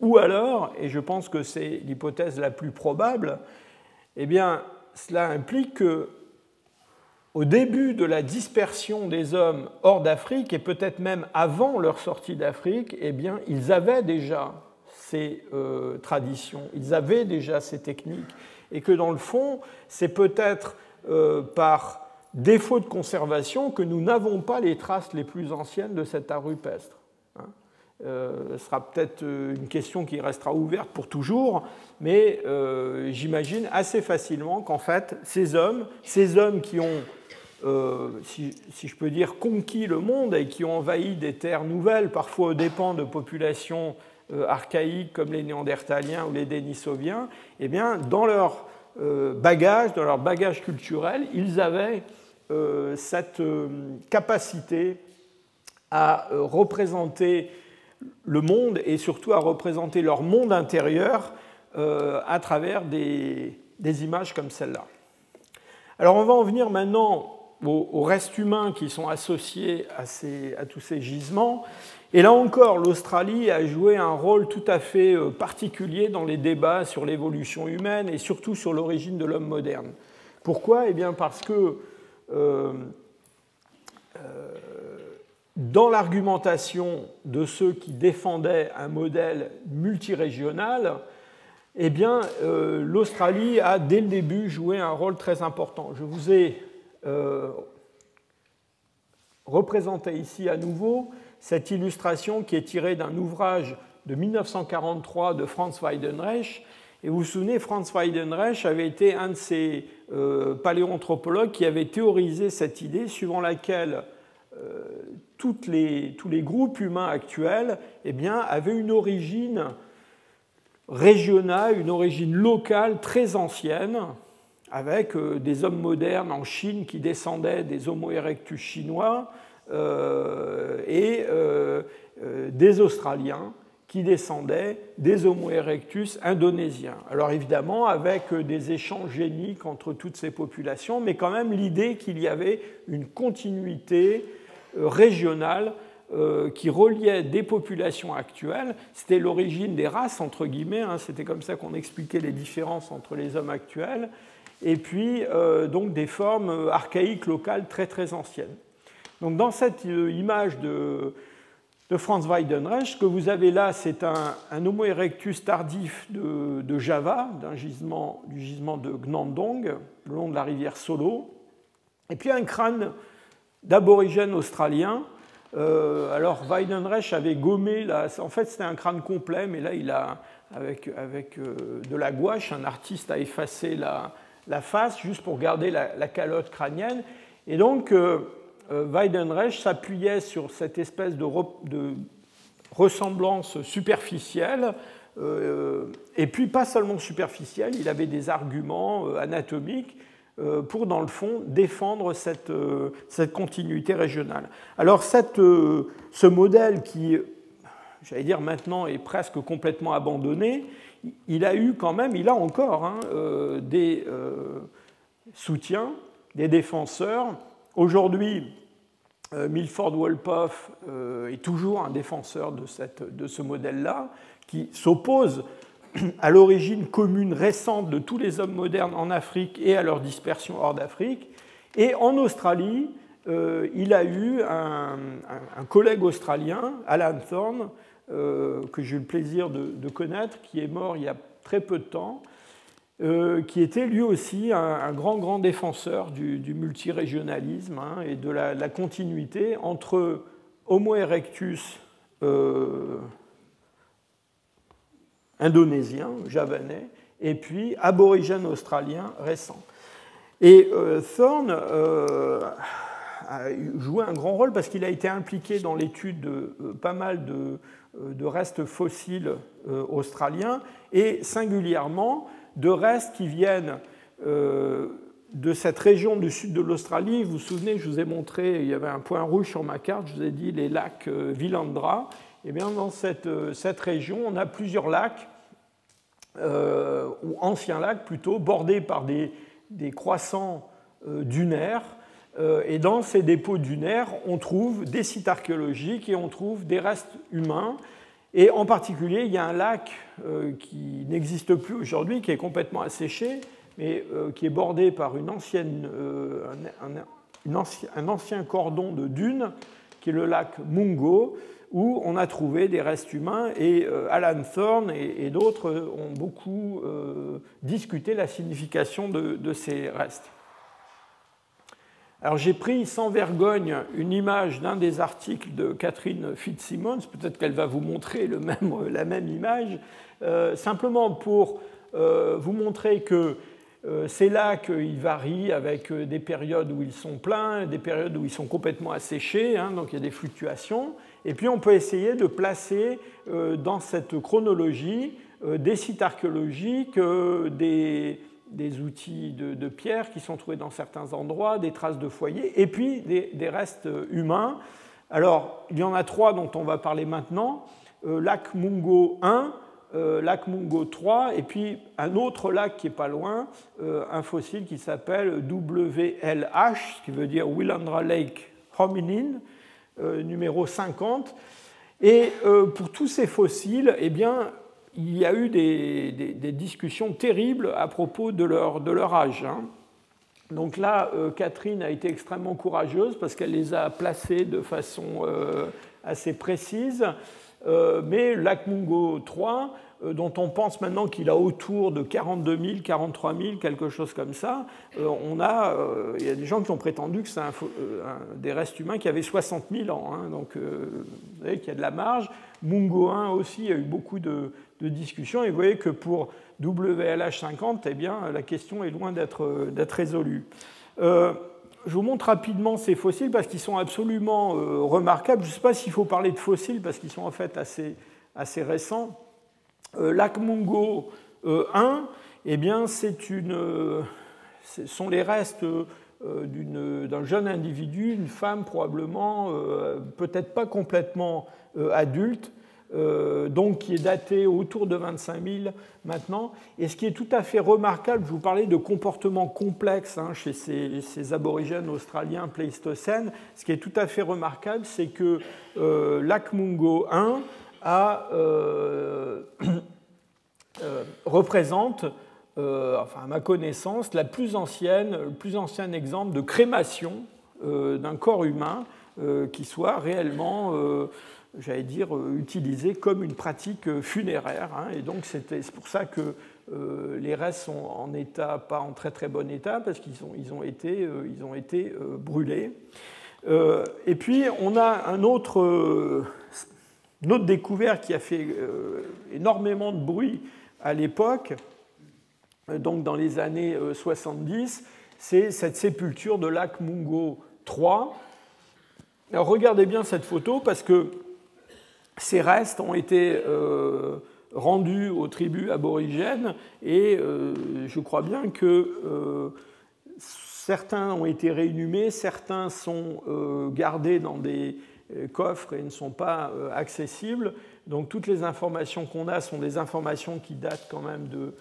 ou alors, et je pense que c'est l'hypothèse la plus probable, eh bien, cela implique que au début de la dispersion des hommes hors d'Afrique, et peut-être même avant leur sortie d'Afrique, eh bien, ils avaient déjà ces euh, traditions, ils avaient déjà ces techniques, et que dans le fond, c'est peut-être euh, par défaut de conservation que nous n'avons pas les traces les plus anciennes de cet art rupestre. Hein. Euh, ce sera peut-être une question qui restera ouverte pour toujours, mais j'imagine assez facilement qu'en fait, ces hommes, ces hommes qui ont euh, si, je peux dire, conquis le monde et qui ont envahi des terres nouvelles, parfois aux dépens de populations euh, archaïques comme les Néandertaliens ou les Denisoviens, eh bien, dans leur euh, bagage, dans leur bagage culturel, ils avaient cette capacité à représenter le monde et surtout à représenter leur monde intérieur à travers des, images comme celle-là. Alors on va en venir maintenant aux, restes humains qui sont associés à, tous ces gisements. Et là encore, l'Australie a joué un rôle tout à fait euh, particulier dans les débats sur l'évolution humaine et surtout sur l'origine de l'homme moderne. Pourquoi? Eh bien parce que euh, euh, dans l'argumentation de ceux qui défendaient un modèle multirégional, eh bien, l'Australie a dès le début joué un rôle très important. Je vous ai euh, représentait ici à nouveau cette illustration qui est tirée d'un ouvrage de 1943 de Franz Weidenreich. Et vous vous souvenez, Franz Weidenreich avait été un de ces euh, paléoanthropologues qui avait théorisé cette idée suivant laquelle les, tous les groupes humains actuels eh bien, avaient une origine régionale, une origine locale très ancienne, avec euh, des hommes modernes en Chine qui descendaient des Homo erectus chinois euh, et euh, des Australiens qui descendaient des Homo erectus indonésiens. Alors évidemment, avec des échanges géniques entre toutes ces populations, mais quand même l'idée qu'il y avait une continuité régionale qui reliait des populations actuelles. C'était l'origine des races, entre guillemets, hein. c'était comme ça qu'on expliquait les différences entre les hommes actuels et puis euh, donc des formes archaïques locales très très anciennes. Donc dans cette euh, image de, de Franz Weidenreich, ce que vous avez là, c'est un, Homo erectus tardif de, Java, d'un gisement, du gisement de Gnandong, le long de la rivière Solo, et puis un crâne d'aborigène australien. Euh, alors Weidenreich avait gommé, là, en fait c'était un crâne complet, mais là il a, avec, avec de la gouache, un artiste a effacé la, la face juste pour garder la, calotte crânienne. Et donc, euh, euh, Weidenreich s'appuyait sur cette espèce de, ressemblance superficielle, euh, et puis pas seulement superficielle, il avait des arguments anatomiques pour, dans le fond, défendre cette, cette continuité régionale. Alors, cette, ce modèle qui, j'allais dire maintenant, est presque complètement abandonné, il a eu quand même, il a encore hein, euh, des euh, soutiens, des défenseurs. Aujourd'hui, euh, Milford Wolpoff est toujours un défenseur de, cette, de ce modèle-là, qui s'oppose à l'origine commune récente de tous les hommes modernes en Afrique et à leur dispersion hors d'Afrique. Et en Australie, il a eu un, collègue australien, Alan Thorne, euh, que j'ai eu le plaisir de, connaître, qui est mort il y a très peu de temps, euh, qui était lui aussi un, grand, grand défenseur du, multirégionalisme hein, et de la, continuité entre Homo erectus euh, indonésien, javanais, et puis aborigène australien récent. Et Thorne a joué un grand rôle parce qu'il a été impliqué dans l'étude de pas mal de, euh, restes fossiles euh, australiens et singulièrement de restes qui viennent euh, de cette région du sud de l'Australie. Vous vous souvenez, je vous ai montré, il y avait un point rouge sur ma carte, je vous ai dit les lacs Villandra. Eh bien dans cette, cette, région, on a plusieurs lacs, ou anciens lacs plutôt, bordés par des, des croissants dunaires euh, et dans ces dépôts dunaires, on trouve des sites archéologiques et on trouve des restes humains. Et en particulier, il y a un lac euh, qui n'existe plus aujourd'hui, qui est complètement asséché, mais euh, qui est bordé par une ancienne, un, un, ancien, cordon de dunes, qui est le lac Mungo, où on a trouvé des restes humains. Et Alan Thorne et, d'autres ont beaucoup discuté la signification de ces restes. Alors j'ai pris sans vergogne une image d'un des articles de Catherine Fitzsimmons, peut-être qu'elle va vous montrer le même, la même image, euh, simplement pour euh, vous montrer que euh, ces lacs, ils varient avec des périodes où ils sont pleins, des périodes où ils sont complètement asséchés, hein, donc il y a des fluctuations. Et puis on peut essayer de placer dans cette chronologie des sites archéologiques, des, des outils de, pierre qui sont trouvés dans certains endroits, des traces de foyers, et puis des, restes humains. Alors, il y en a trois dont on va parler maintenant. Euh, lac Mungo 1, euh, lac Mungo 3, et puis un autre lac qui est pas loin, euh, un fossile qui s'appelle WLH, ce qui veut dire Willandra Lake Hominin, numéro 50. Et pour tous ces fossiles, eh bien, il y a eu des, discussions terribles à propos de leur, âge. Hein. Donc là, euh, Catherine a été extrêmement courageuse parce qu'elle les a placés de façon euh, assez précise. Euh, mais Mungo 3, dont on pense maintenant qu'il a autour de 42 000, 43 000, quelque chose comme ça, on a, il y a des gens qui ont prétendu que c'est des restes humains qui avaient 60 000 ans. Hein. donc vous voyez qu'il y a de la marge. Mungo 1 aussi, il y a eu beaucoup de, de discussion. Et vous voyez que pour WLH50, eh bien, la question est loin d'être résolue. Euh, je vous montre rapidement ces fossiles parce qu'ils sont absolument remarquables. Je ne sais pas s'il faut parler de fossiles parce qu'ils sont en fait assez récents. L'Akmungo 1, eh bien, une, ce sont les restes d'un jeune individu, une femme probablement, peut-être pas complètement adulte, euh, donc qui est daté autour de 25 000 maintenant. Et ce qui est tout à fait remarquable, je vous parlais de comportements complexes hein, chez ces, aborigènes australiens pléistocènes, ce qui est tout à fait remarquable, c'est que euh, l'Akmungo 1 a, euh, représente, enfin à ma connaissance, la plus ancienne, le plus ancien exemple de crémation d'un corps humain qui soit réellement j'allais dire, euh, utilisé comme une pratique euh, funéraire. Hein. et donc c'est pour ça que euh, les restes sont en état, pas en très très bon état, parce qu'ils ont, ils ont été, ils ont été brûlés. et puis on a un autre, une autre découverte qui a fait énormément de bruit à l'époque, donc dans les années 70, c'est cette sépulture de lac Mungo 3. Alors regardez bien cette photo parce que ces restes ont été euh, rendus aux tribus aborigènes et euh, je crois bien que euh, certains ont été réinhumés, certains sont gardés dans des coffres et ne sont pas accessibles. Donc toutes les informations qu'on a sont des informations qui datent quand même de,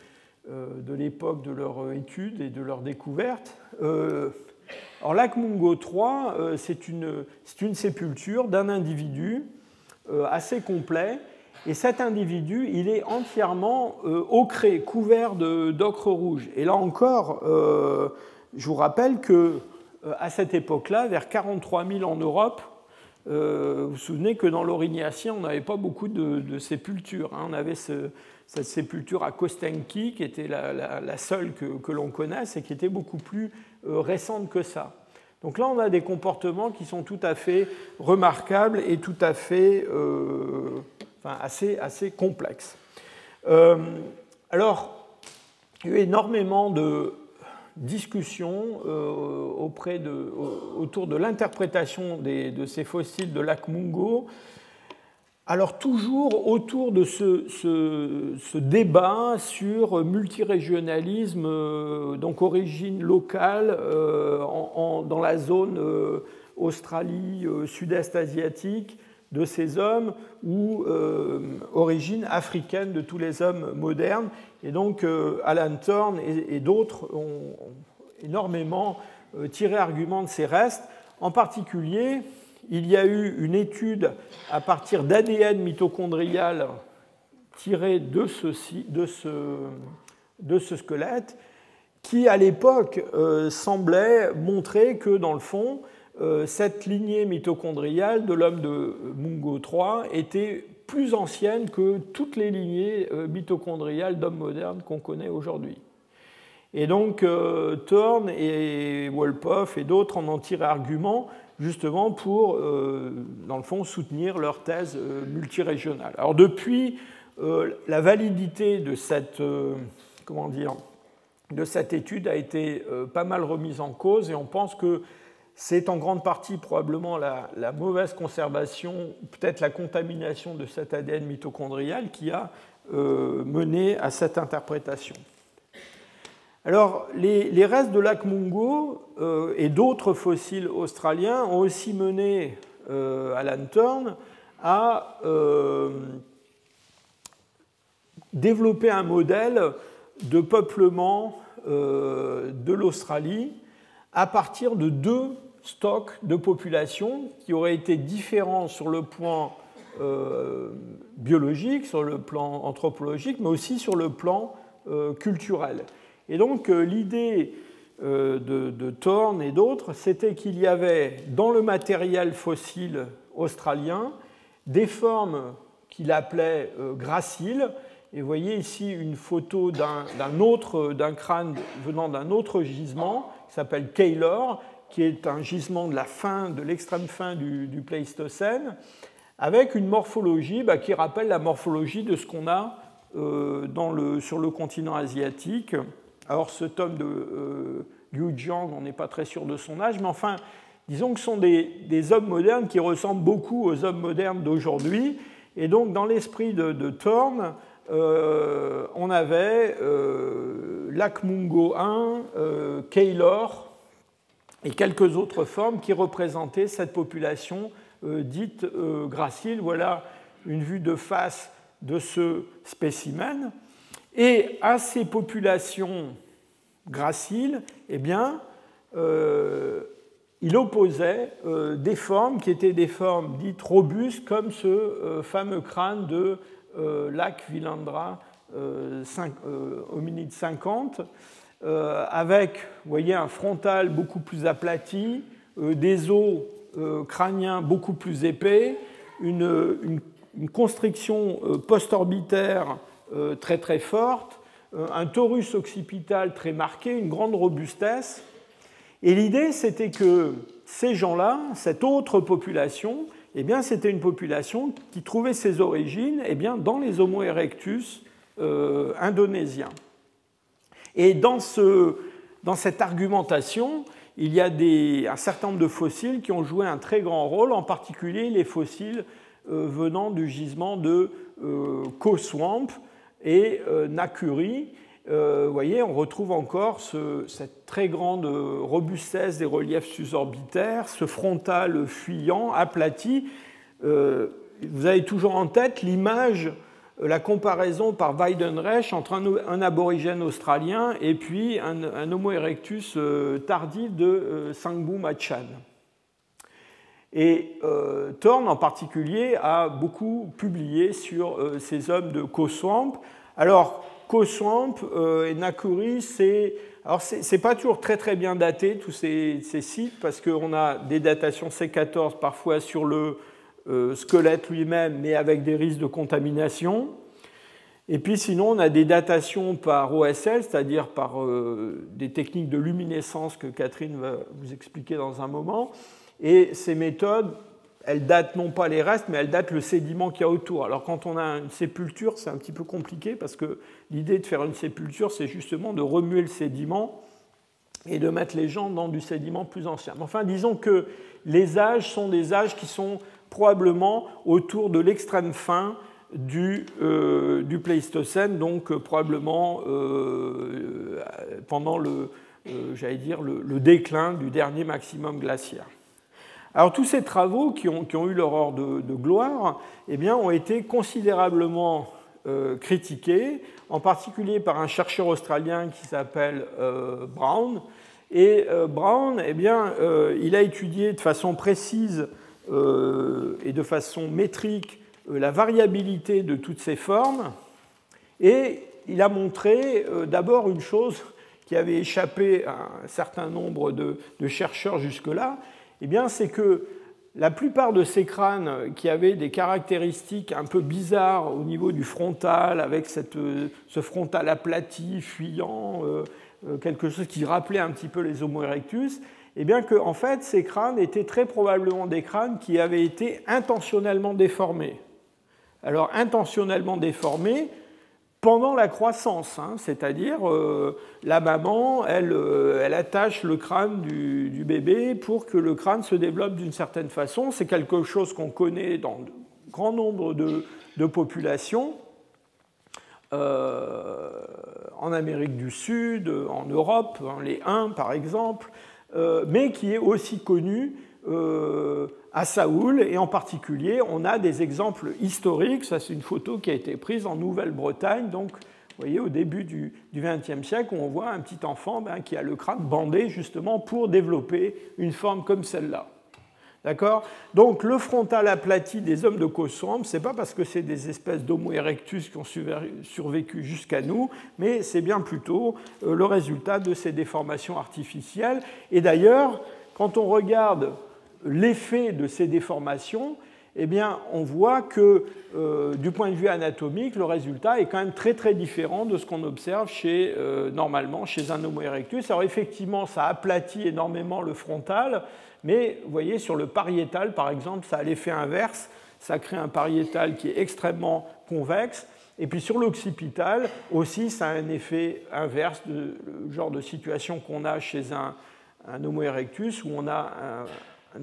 de l'époque de leur étude et de leur découverte. alors l'Akmungo 3, c'est une, une, sépulture d'un individu euh, assez complet. Et cet individu, il est entièrement euh, ocré, couvert d'ocre rouge. Et là encore, euh, je vous rappelle que à cette époque-là, vers 43 000 en Europe, vous vous souvenez que dans l'Orignacien, on n'avait pas beaucoup de, sépultures. Hein. On avait cette sépulture à Kostenki, qui était la, seule que, l'on connaisse et qui était beaucoup plus récente que ça. Donc là, on a des comportements qui sont tout à fait remarquables et tout à fait euh, assez, assez complexes. Euh, alors, il y a eu énormément de discussions euh, auprès de, autour de l'interprétation de ces fossiles de lac Mungo. Alors toujours autour de ce, débat sur multirégionalisme, euh, donc origine locale euh, dans la zone Australie, sud-est asiatique de ces hommes ou origine africaine de tous les hommes modernes. Et donc Alan Thorne et, d'autres ont énormément tiré argument de ces restes, en particulier il y a eu une étude à partir d'ADN mitochondrial tiré de ce, de ce, de ce squelette qui, à l'époque, euh, semblait montrer que, dans le fond, euh, cette lignée mitochondriale de l'homme de Mungo III était plus ancienne que toutes les lignées euh, mitochondriales d'hommes modernes qu'on connaît aujourd'hui. Et donc, Thorne et Wolpoff et d'autres en ont tiré argument justement pour, euh, dans le fond, soutenir leur thèse euh, multirégionale. Alors depuis, euh, la validité de cette, comment dire, de cette étude a été pas mal remise en cause et on pense que c'est en grande partie probablement la, mauvaise conservation, peut-être la contamination de cet ADN mitochondrial qui a mené à cette interprétation. Alors, les, restes de lac Mungo euh, et d'autres fossiles australiens ont aussi mené euh, Alan Turn à euh, développer un modèle de peuplement de l'Australie à partir de deux stocks de population qui auraient été différents sur le plan biologique, sur le plan anthropologique, mais aussi sur le plan culturel. Et donc euh, l'idée euh, de, Thorne et d'autres, c'était qu'il y avait dans le matériel fossile australien des formes qu'il appelait euh, graciles. Et vous voyez ici une photo d'un autre, d'un crâne venant d'un autre gisement qui s'appelle Keylor, qui est un gisement de la fin, de l'extrême fin du, Pléistocène, avec une morphologie bah, qui rappelle la morphologie de ce qu'on a dans le, sur le continent asiatique alors ce tome de, euh, Liu Jiang, on n'est pas très sûr de son âge, mais enfin, disons que ce sont des, hommes modernes qui ressemblent beaucoup aux hommes modernes d'aujourd'hui. Et donc, dans l'esprit de, de Thorne, euh, on avait euh, Lakmungo I, euh, Keylor et quelques autres formes qui représentaient cette population dite gracile. Voilà une vue de face de ce spécimen. Et à ces populations graciles, eh bien, il opposait des formes qui étaient des formes dites robustes, comme ce fameux crâne de euh, lac Villandra euh, euh, hominide 50, avec vous voyez, un frontal beaucoup plus aplati, des os crâniens beaucoup plus épais, une, constriction post-orbitaire très très forte, un torus occipital très marqué, une grande robustesse. Et l'idée, c'était que ces gens-là, cette autre population, eh bien, c'était une population qui trouvait ses origines eh bien, dans les Homo erectus euh, indonésiens. Et dans, ce, dans, cette argumentation, il y a des, un certain nombre de fossiles qui ont joué un très grand rôle, en particulier les fossiles euh, venant du gisement de euh, et euh, Nakuri, euh, vous voyez, on retrouve encore cette très grande robustesse des reliefs suborbitaires, ce frontal fuyant, aplati. Euh, vous avez toujours en tête l'image, euh, la comparaison par Weidenreich entre un, aborigène australien et puis un, Homo erectus tardif de Sangbu Machan. Et Thorne en particulier a beaucoup publié sur ces hommes de Koswamp. Alors, Koswamp euh, et Nakuri, c'est alors c'est pas toujours très bien daté tous ces, sites parce qu'on a des datations C14 parfois sur le euh, squelette lui-même, mais avec des risques de contamination. Et puis sinon, on a des datations par OSL, c'est-à-dire par euh, des techniques de luminescence que Catherine va vous expliquer dans un moment. Et ces méthodes elle date non pas les restes, mais elle date le sédiment qu'il y a autour. Alors quand on a une sépulture, c'est un petit peu compliqué parce que l'idée de faire une sépulture, c'est justement de remuer le sédiment et de mettre les gens dans du sédiment plus ancien. Enfin, disons que les âges sont des âges qui sont probablement autour de l'extrême fin du, euh, du, Pléistocène, donc euh, probablement euh, pendant le, dire, le déclin du dernier maximum glaciaire. Alors tous ces travaux qui ont, eu leur heure de, gloire eh bien, ont été considérablement critiqués, en particulier par un chercheur australien qui s'appelle Brown. Et Brown, eh bien, il a étudié de façon précise et de façon métrique la variabilité de toutes ces formes, et il a montré d'abord une chose qui avait échappé à un certain nombre de chercheurs jusque-là, eh c'est que la plupart de ces crânes qui avaient des caractéristiques un peu bizarres au niveau du frontal, avec ce frontal aplati, fuyant, euh, euh, quelque chose qui rappelait un petit peu les Homo erectus, eh bien que en fait, ces crânes étaient très probablement des crânes qui avaient été intentionnellement déformés. Alors, intentionnellement déformés, pendant la croissance, hein, c'est-à-dire euh, la maman, euh, elle, attache le crâne du, bébé pour que le crâne se développe d'une certaine façon. C'est quelque chose qu'on connaît dans de grand nombre de, populations, euh, en Amérique du Sud, en Europe, hein, les Huns par exemple, mais qui est aussi connu à Saoul, et en particulier, on a des exemples historiques. Ça, c'est une photo qui a été prise en Nouvelle-Bretagne, donc vous voyez, au début du XXe siècle, où on voit un petit enfant ben, qui a le crâne bandé justement pour développer une forme comme celle-là. D'accord? Donc le frontal aplati des hommes de Koswamp, ce n'est pas parce que c'est des espèces d'Homo erectus qui ont survécu jusqu'à nous, mais c'est bien plutôt euh, le résultat de ces déformations artificielles. Et d'ailleurs, quand on regarde l'effet de ces déformations, eh bien, on voit que euh, du point de vue anatomique, le résultat est quand même très très différent de ce qu'on observe chez, euh, normalement chez un Homo erectus. Alors effectivement, ça aplatit énormément le frontal, mais vous voyez sur le pariétal, par exemple, ça a l'effet inverse, ça crée un pariétal qui est extrêmement convexe, Et puis sur l'occipital aussi, ça a un effet inverse de le genre de situation qu'on a chez un, Homo erectus où on a un,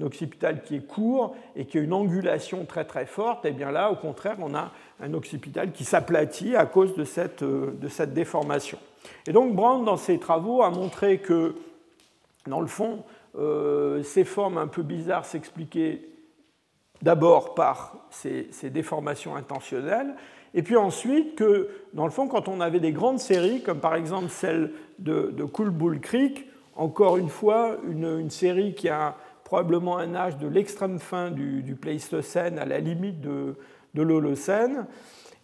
occipital qui est court et qui a une angulation très très forte. Et bien là, au contraire, on a un occipital qui s'aplatit à cause de cette, de cette déformation. Et donc Brand, dans ses travaux, a montré que, dans le fond, euh, ces formes un peu bizarres s'expliquaient d'abord par ces, déformations intentionnelles, et puis ensuite que, dans le fond, quand on avait des grandes séries, comme par exemple celle de, de Cool Bull Creek, encore une fois, une, série qui a probablement un âge de l'extrême fin du, Pléistocène à la limite de, de l'Holocène,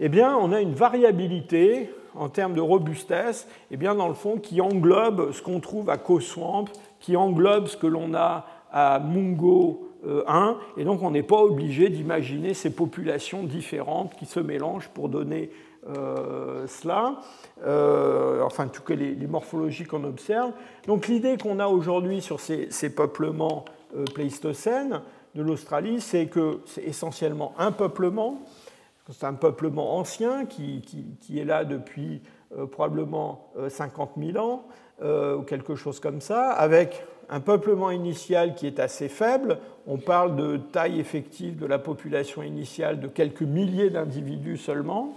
eh bien, on a une variabilité en termes de robustesse, eh bien, dans le fond, qui englobe ce qu'on trouve à Swamp, qui englobe ce que l'on a à Mungo 1, euh, et donc on n'est pas obligé d'imaginer ces populations différentes qui se mélangent pour donner euh, cela, euh, enfin en tout cas les, morphologies qu'on observe. Donc l'idée qu'on a aujourd'hui sur ces, peuplements pléistocènes de l'Australie, c'est que c'est essentiellement un peuplement, c'est un peuplement ancien qui, qui, est là depuis probablement 50 000 ans, ou quelque chose comme ça, avec un peuplement initial qui est assez faible. On parle de taille effective de la population initiale de quelques milliers d'individus seulement.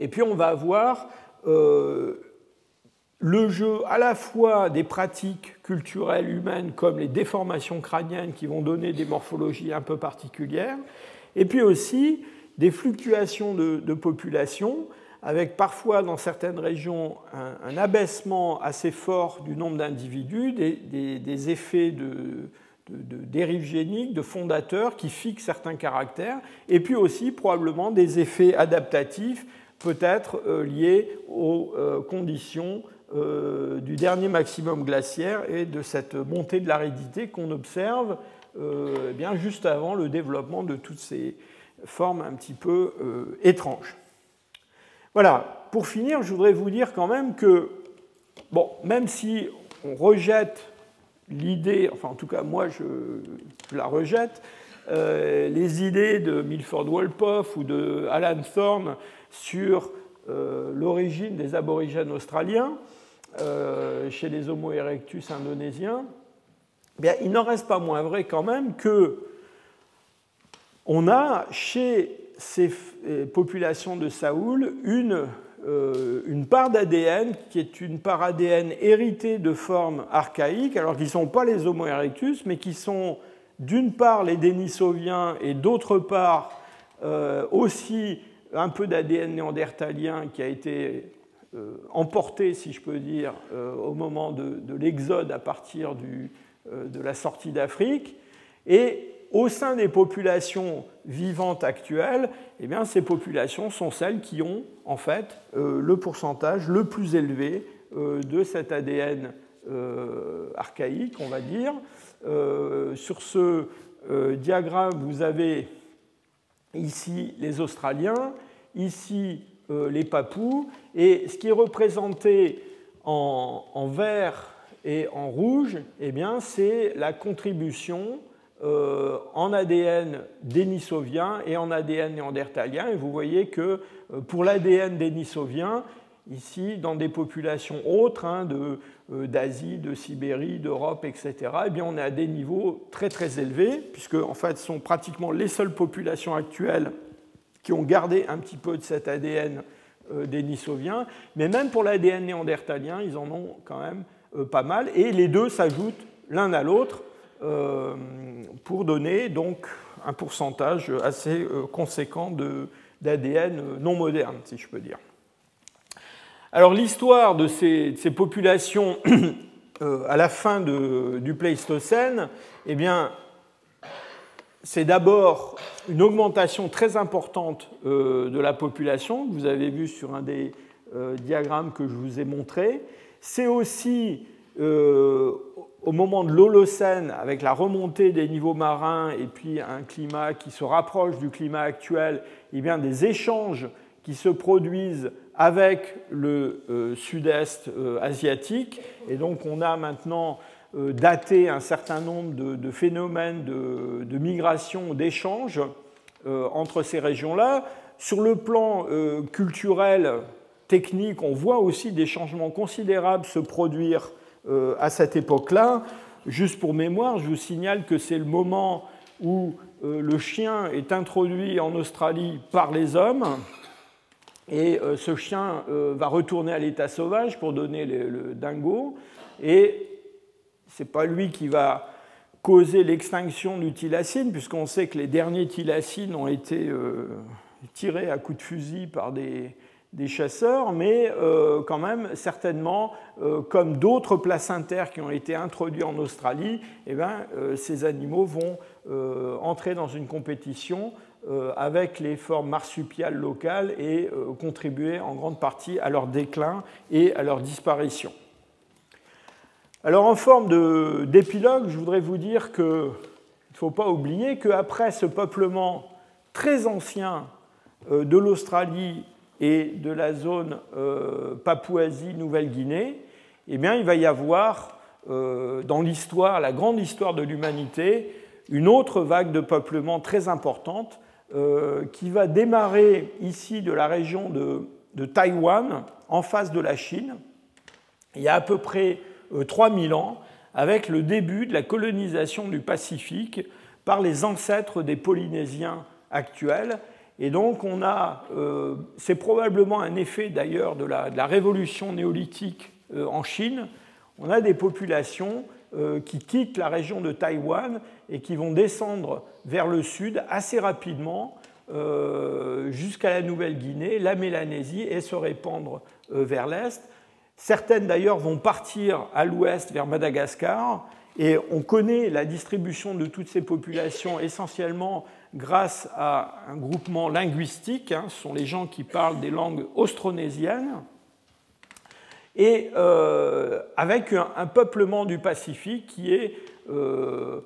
Et puis on va avoir euh, le jeu à la fois des pratiques culturelles humaines comme les déformations crâniennes qui vont donner des morphologies un peu particulières, et puis aussi des fluctuations de, population avec parfois dans certaines régions un, abaissement assez fort du nombre d'individus, des, effets de, dérive génique, de fondateurs qui fixent certains caractères, et puis aussi probablement des effets adaptatifs, peut-être euh, liés aux euh, conditions euh, du dernier maximum glaciaire et de cette montée de l'aridité qu'on observe eh bien juste avant le développement de toutes ces formes un petit peu étranges. Voilà, pour finir, je voudrais vous dire quand même que, bon, même si on rejette l'idée, enfin en tout cas moi je, la rejette, euh, les idées de Milford Wolpoff ou de Alan Thorne sur euh, l'origine des aborigènes australiens euh, chez les Homo erectus indonésiens, eh bien, il n'en reste pas moins vrai quand même que on a chez ces euh, populations de Saoul une, euh, une part d'ADN qui est une part ADN héritée de formes archaïques, alors qu'ils ne sont pas les Homo erectus, mais qui sont d'une part les Denisoviens et d'autre part aussi un peu d'ADN néandertalien qui a été emporté, si je peux dire, au moment de, de l'exode à partir du, de la sortie d'Afrique. Et au sein des populations vivantes actuelles, eh bien, ces populations sont celles qui ont en fait euh, le pourcentage le plus élevé euh, de cet ADN euh, archaïque, on va dire. sur ce diagramme, vous avez ici les Australiens, ici les Papous, et ce qui est représenté en, vert et en rouge, eh c'est la contribution euh, en ADN dénisovien et en ADN néandertalien. Et vous voyez que euh, pour l'ADN dénisovien, ici, dans des populations autres, hein, euh, d'Asie, de, Sibérie, d'Europe, etc., eh bien, on est à des niveaux très très élevés, puisque en fait, ce sont pratiquement les seules populations actuelles qui ont gardé un petit peu de cet ADN dénisovien. Mais même pour l'ADN néandertalien, ils en ont quand même pas mal. Et les deux s'ajoutent l'un à l'autre. Euh, pour donner donc un pourcentage assez euh, conséquent d'ADN non moderne, si je peux dire. Alors l'histoire de ces, populations euh, à la fin du Pléistocène, eh bien, c'est d'abord une augmentation très importante de la population, que vous avez vu sur un des diagrammes que je vous ai montré. C'est aussi au moment de l'Holocène, avec la remontée des niveaux marins et puis un climat qui se rapproche du climat actuel, eh bien des échanges qui se produisent avec le euh, sud-est euh, asiatique. Et donc on a maintenant euh, daté un certain nombre de, phénomènes de, de migration, d'échanges entre ces régions-là. Sur le plan culturel, technique, on voit aussi des changements considérables se produire à cette époque-là. Juste pour mémoire, je vous signale que c'est le moment où le chien est introduit en Australie par les hommes. Et ce chien va retourner à l'état sauvage pour donner le, dingo. Et ce n'est pas lui qui va causer l'extinction du thylacine, puisqu'on sait que les derniers thylacines ont été euh, tirés à coups de fusil par des, chasseurs, mais euh, quand même, certainement, euh, comme d'autres placentaires qui ont été introduits en Australie, eh bien, ces animaux vont entrer dans une compétition avec les formes marsupiales locales et contribuer en grande partie à leur déclin et à leur disparition. Alors en forme d'épilogue, je voudrais vous dire qu'il ne faut pas oublier qu'après ce peuplement très ancien euh, de l'Australie et de la zone euh, Papouasie-Nouvelle-Guinée, eh bien, il va y avoir euh, dans l'histoire, la grande histoire de l'humanité, une autre vague de peuplement très importante qui va démarrer ici de la région de, de Taïwan, en face de la Chine. Il y a à peu près 3000 euh, ans, avec le début de la colonisation du Pacifique par les ancêtres des Polynésiens actuels. Et donc, on a, euh, c'est probablement un effet d'ailleurs de la, révolution néolithique euh, en Chine. On a des populations qui quittent la région de Taïwan et qui vont descendre vers le sud assez rapidement jusqu'à la Nouvelle-Guinée, la Mélanésie et se répandre vers l'est. Certaines d'ailleurs vont partir à l'ouest vers Madagascar et on connaît la distribution de toutes ces populations essentiellement grâce à un groupement linguistique. Hein. ce sont les gens qui parlent des langues austronésiennes. Et euh, avec un, peuplement du Pacifique qui est euh,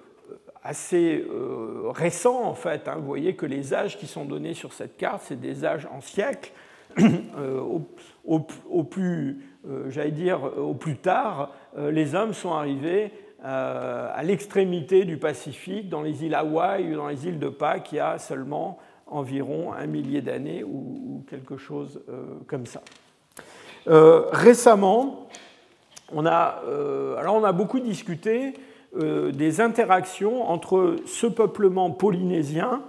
assez euh, récent en fait. Hein. Vous voyez que les âges qui sont donnés sur cette carte, c'est des âges en siècles. au, plus, j'allais dire, au plus tard, euh, les hommes sont arrivés euh, à l'extrémité du Pacifique, dans les îles Hawaï ou dans les îles de Pâques, il y a seulement environ un millier d'années ou, quelque chose comme ça. récemment, on a, alors on a beaucoup discuté des interactions entre ce peuplement polynésien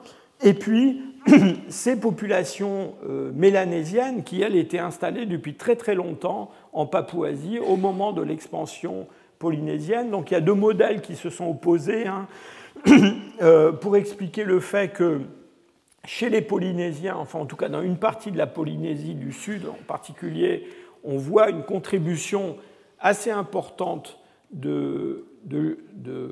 et puis ces populations euh, mélanésiennes qui, elles, étaient installées depuis très très longtemps en Papouasie au moment de l'expansion polynésienne. Donc il y a deux modèles qui se sont opposés hein, euh, pour expliquer le fait que chez les Polynésiens, enfin en tout cas dans une partie de la Polynésie du Sud en particulier, on voit une contribution assez importante de,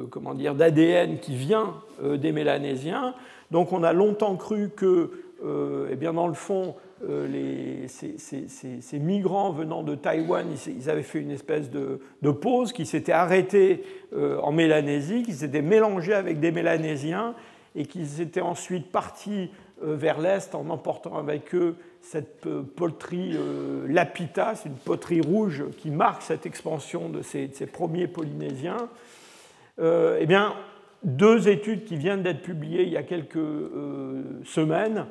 comment dire d'ADN qui vient euh, des Mélanésiens. Donc on a longtemps cru que, euh, eh bien, dans le fond, euh, les, ces, migrants venant de Taïwan, ils, avaient fait une espèce de, pause, qui s'étaient arrêtés en Mélanésie, qui s'étaient mélangés avec des Mélanésiens et qu'ils étaient ensuite partis vers l'Est en emportant avec eux cette poterie lapita, c'est une poterie rouge qui marque cette expansion de ces, premiers Polynésiens. eh bien, deux études qui viennent d'être publiées il y a quelques euh, semaines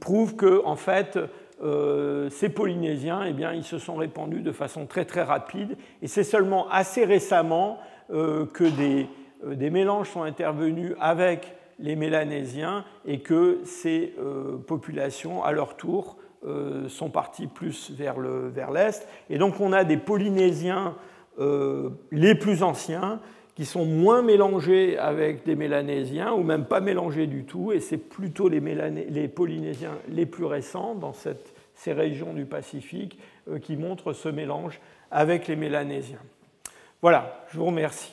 prouvent que, en fait, euh, ces Polynésiens, eh bien, ils se sont répandus de façon très très rapide, et c'est seulement assez récemment euh, que des, mélanges sont intervenus avec les Mélanésiens et que ces populations, à leur tour, sont parties plus vers l'est. Et donc on a des Polynésiens les plus anciens qui sont moins mélangés avec des Mélanésiens, ou même pas mélangés du tout, et c'est plutôt les, Polynésiens les plus récents dans ces régions du Pacifique euh, qui montrent ce mélange avec les Mélanésiens. Voilà, je vous remercie.